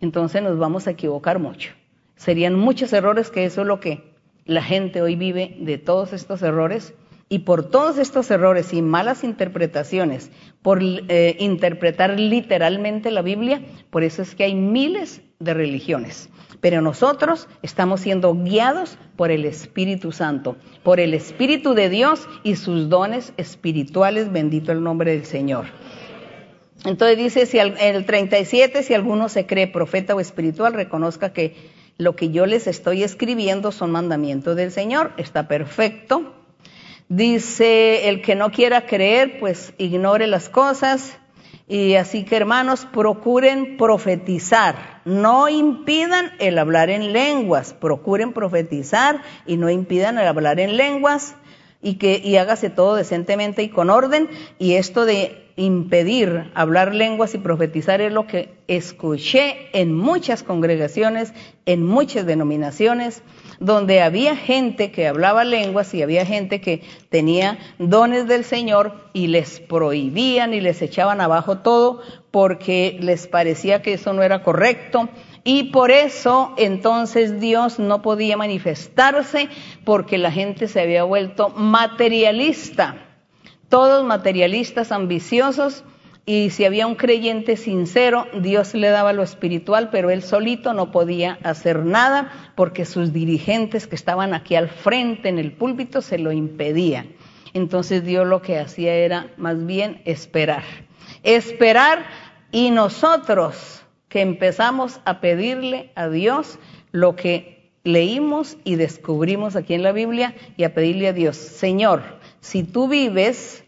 entonces nos vamos a equivocar mucho. Serían muchos errores que eso es lo que la gente hoy vive de todos estos errores y por todos estos errores y malas interpretaciones, por eh, interpretar literalmente la Biblia, por eso es que hay miles de religiones. Pero nosotros estamos siendo guiados por el Espíritu Santo, por el Espíritu de Dios y sus dones espirituales, bendito el nombre del Señor. Entonces dice, si el 37, si alguno se cree profeta o espiritual, reconozca que lo que yo les estoy escribiendo son mandamientos del Señor, está perfecto. Dice, el que no quiera creer, pues ignore las cosas. Y así que hermanos, procuren profetizar, no impidan el hablar en lenguas, procuren profetizar y no impidan el hablar en lenguas y que y hágase todo decentemente y con orden y esto de impedir hablar lenguas y profetizar es lo que escuché en muchas congregaciones, en muchas denominaciones, donde había gente que hablaba lenguas y había gente que tenía dones del Señor y les prohibían y les echaban abajo todo porque les parecía que eso no era correcto. Y por eso entonces Dios no podía manifestarse porque la gente se había vuelto materialista todos materialistas, ambiciosos, y si había un creyente sincero, Dios le daba lo espiritual, pero él solito no podía hacer nada porque sus dirigentes que estaban aquí al frente en el púlpito se lo impedían. Entonces Dios lo que hacía era más bien esperar. Esperar y nosotros que empezamos a pedirle a Dios lo que leímos y descubrimos aquí en la Biblia y a pedirle a Dios, Señor, si tú vives,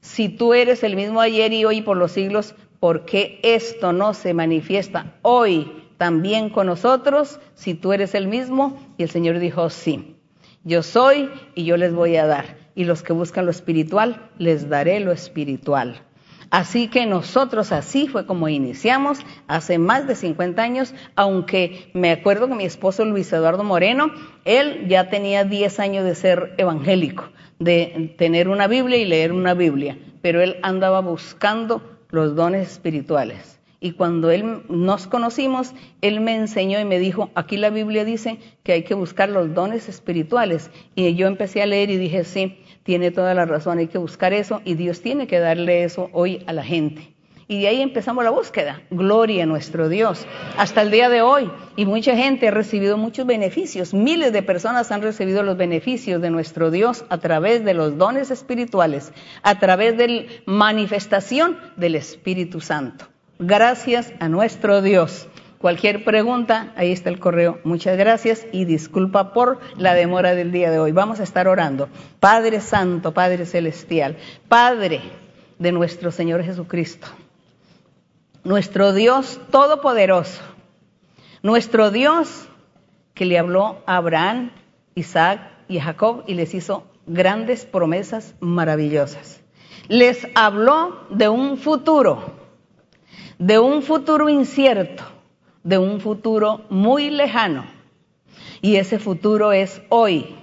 si tú eres el mismo ayer y hoy por los siglos, ¿por qué esto no se manifiesta hoy también con nosotros si tú eres el mismo? Y el Señor dijo, sí, yo soy y yo les voy a dar. Y los que buscan lo espiritual, les daré lo espiritual. Así que nosotros así fue como iniciamos hace más de 50 años, aunque me acuerdo que mi esposo Luis Eduardo Moreno, él ya tenía 10 años de ser evangélico, de tener una Biblia y leer una Biblia, pero él andaba buscando los dones espirituales. Y cuando él nos conocimos, él me enseñó y me dijo, aquí la Biblia dice que hay que buscar los dones espirituales. Y yo empecé a leer y dije, sí, tiene toda la razón, hay que buscar eso y Dios tiene que darle eso hoy a la gente. Y de ahí empezamos la búsqueda. Gloria a nuestro Dios. Hasta el día de hoy. Y mucha gente ha recibido muchos beneficios. Miles de personas han recibido los beneficios de nuestro Dios a través de los dones espirituales, a través de la manifestación del Espíritu Santo. Gracias a nuestro Dios. Cualquier pregunta, ahí está el correo. Muchas gracias y disculpa por la demora del día de hoy. Vamos a estar orando. Padre Santo, Padre Celestial, Padre de nuestro Señor Jesucristo, nuestro Dios Todopoderoso, nuestro Dios que le habló a Abraham, Isaac y Jacob y les hizo grandes promesas maravillosas. Les habló de un futuro de un futuro incierto, de un futuro muy lejano. Y ese futuro es hoy.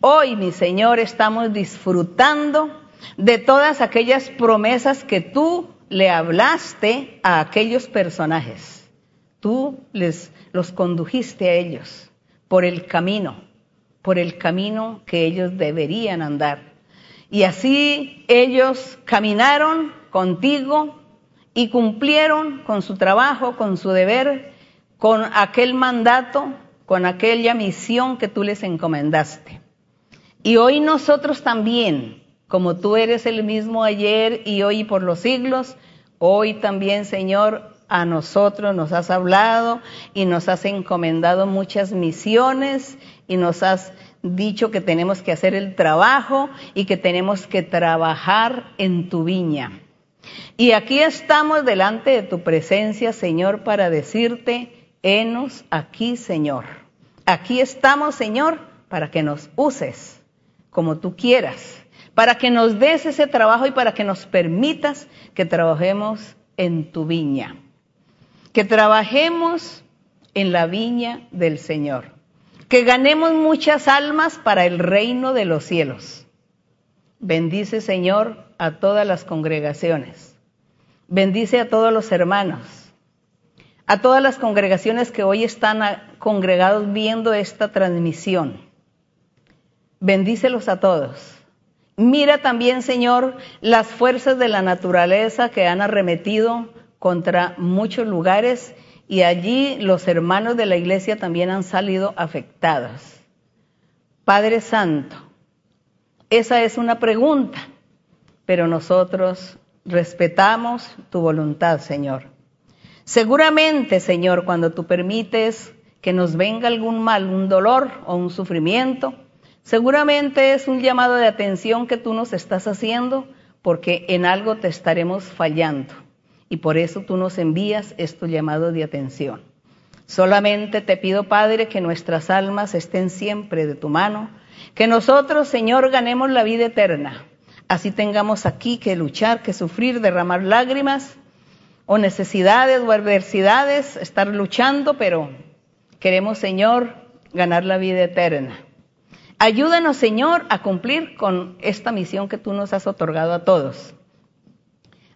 Hoy, mi Señor, estamos disfrutando de todas aquellas promesas que tú le hablaste a aquellos personajes. Tú les los condujiste a ellos por el camino, por el camino que ellos deberían andar. Y así ellos caminaron contigo y cumplieron con su trabajo, con su deber, con aquel mandato, con aquella misión que tú les encomendaste. Y hoy nosotros también, como tú eres el mismo ayer y hoy por los siglos, hoy también, Señor, a nosotros nos has hablado y nos has encomendado muchas misiones y nos has dicho que tenemos que hacer el trabajo y que tenemos que trabajar en tu viña. Y aquí estamos delante de tu presencia, Señor, para decirte, henos aquí, Señor. Aquí estamos, Señor, para que nos uses como tú quieras, para que nos des ese trabajo y para que nos permitas que trabajemos en tu viña, que trabajemos en la viña del Señor, que ganemos muchas almas para el reino de los cielos. Bendice, Señor, a todas las congregaciones. Bendice a todos los hermanos, a todas las congregaciones que hoy están congregados viendo esta transmisión. Bendícelos a todos. Mira también, Señor, las fuerzas de la naturaleza que han arremetido contra muchos lugares y allí los hermanos de la iglesia también han salido afectados. Padre Santo, esa es una pregunta pero nosotros respetamos tu voluntad, Señor. Seguramente, Señor, cuando tú permites que nos venga algún mal, un dolor o un sufrimiento, seguramente es un llamado de atención que tú nos estás haciendo porque en algo te estaremos fallando. Y por eso tú nos envías este llamado de atención. Solamente te pido, Padre, que nuestras almas estén siempre de tu mano, que nosotros, Señor, ganemos la vida eterna así tengamos aquí que luchar, que sufrir, derramar lágrimas o necesidades o adversidades, estar luchando, pero queremos, Señor, ganar la vida eterna. Ayúdanos, Señor, a cumplir con esta misión que tú nos has otorgado a todos.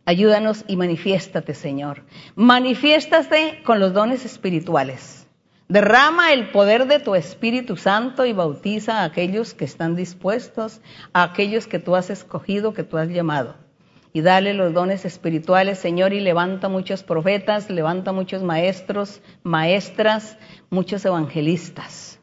Ayúdanos y manifiéstate, Señor. Manifiéstate con los dones espirituales. Derrama el poder de tu Espíritu Santo y bautiza a aquellos que están dispuestos, a aquellos que tú has escogido, que tú has llamado. Y dale los dones espirituales, Señor, y levanta muchos profetas, levanta muchos maestros, maestras, muchos evangelistas.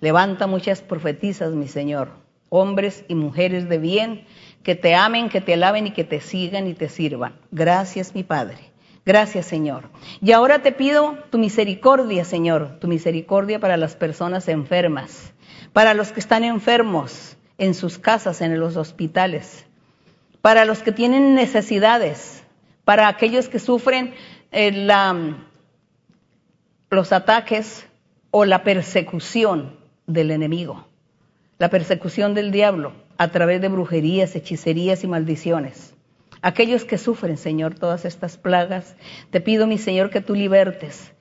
Levanta muchas profetizas, mi Señor, hombres y mujeres de bien, que te amen, que te alaben y que te sigan y te sirvan. Gracias, mi Padre. Gracias, Señor. Y ahora te pido tu misericordia, Señor, tu misericordia para las personas enfermas, para los que están enfermos en sus casas, en los hospitales, para los que tienen necesidades, para aquellos que sufren eh, los ataques o la persecución del enemigo, la persecución del diablo a través de brujerías, hechicerías y maldiciones. Aquellos que sufren, Señor, todas estas plagas, te pido, mi Señor, que tú libertes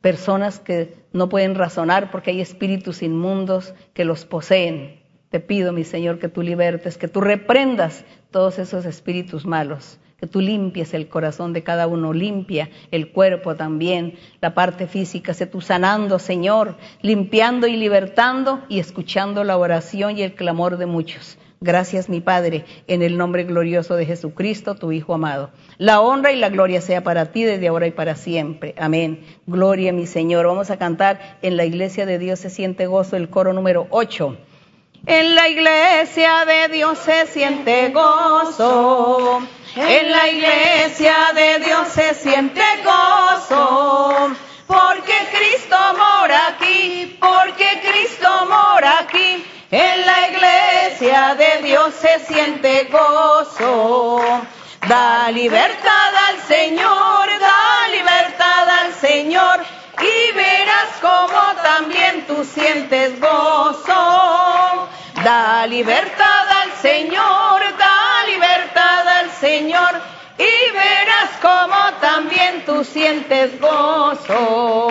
personas que no pueden razonar porque hay espíritus inmundos que los poseen. Te pido, mi Señor, que tú libertes, que tú reprendas todos esos espíritus malos que tú limpies el corazón de cada uno, limpia el cuerpo también, la parte física, sé tú sanando, Señor, limpiando y libertando y escuchando la oración y el clamor de muchos. Gracias, mi Padre, en el nombre glorioso de Jesucristo, tu Hijo amado. La honra y la gloria sea para ti desde ahora y para siempre. Amén. Gloria, mi Señor. Vamos a cantar en la iglesia de Dios se siente gozo el coro número 8. En la iglesia de Dios se siente gozo. En la iglesia de Dios se siente gozo. Porque Cristo mora aquí, porque Cristo mora aquí. En la iglesia de Dios se siente gozo. Da libertad al Señor, da libertad al Señor. Y verás como también tú sientes gozo. Da libertad al Señor, da libertad al Señor y verás como también tú sientes gozo.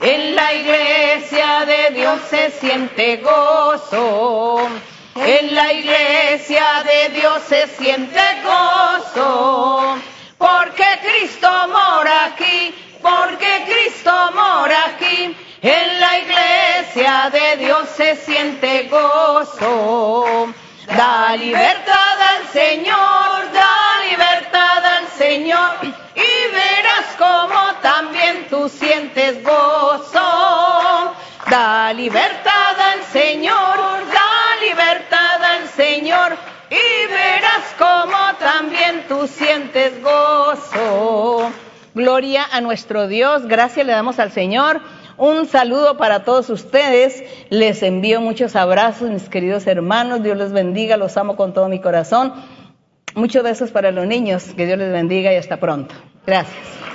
En la iglesia de Dios se siente gozo. En la iglesia de Dios se siente gozo. Porque Cristo mora aquí, porque Cristo mora aquí. En la iglesia de Dios se siente gozo. Da libertad al Señor, da libertad al Señor y verás como también tú sientes gozo. Libertad al Señor, da libertad al Señor y verás como también tú sientes gozo. Gloria a nuestro Dios, gracias le damos al Señor. Un saludo para todos ustedes. Les envío muchos abrazos, mis queridos hermanos. Dios les bendiga, los amo con todo mi corazón. Muchos besos para los niños. Que Dios les bendiga y hasta pronto. Gracias.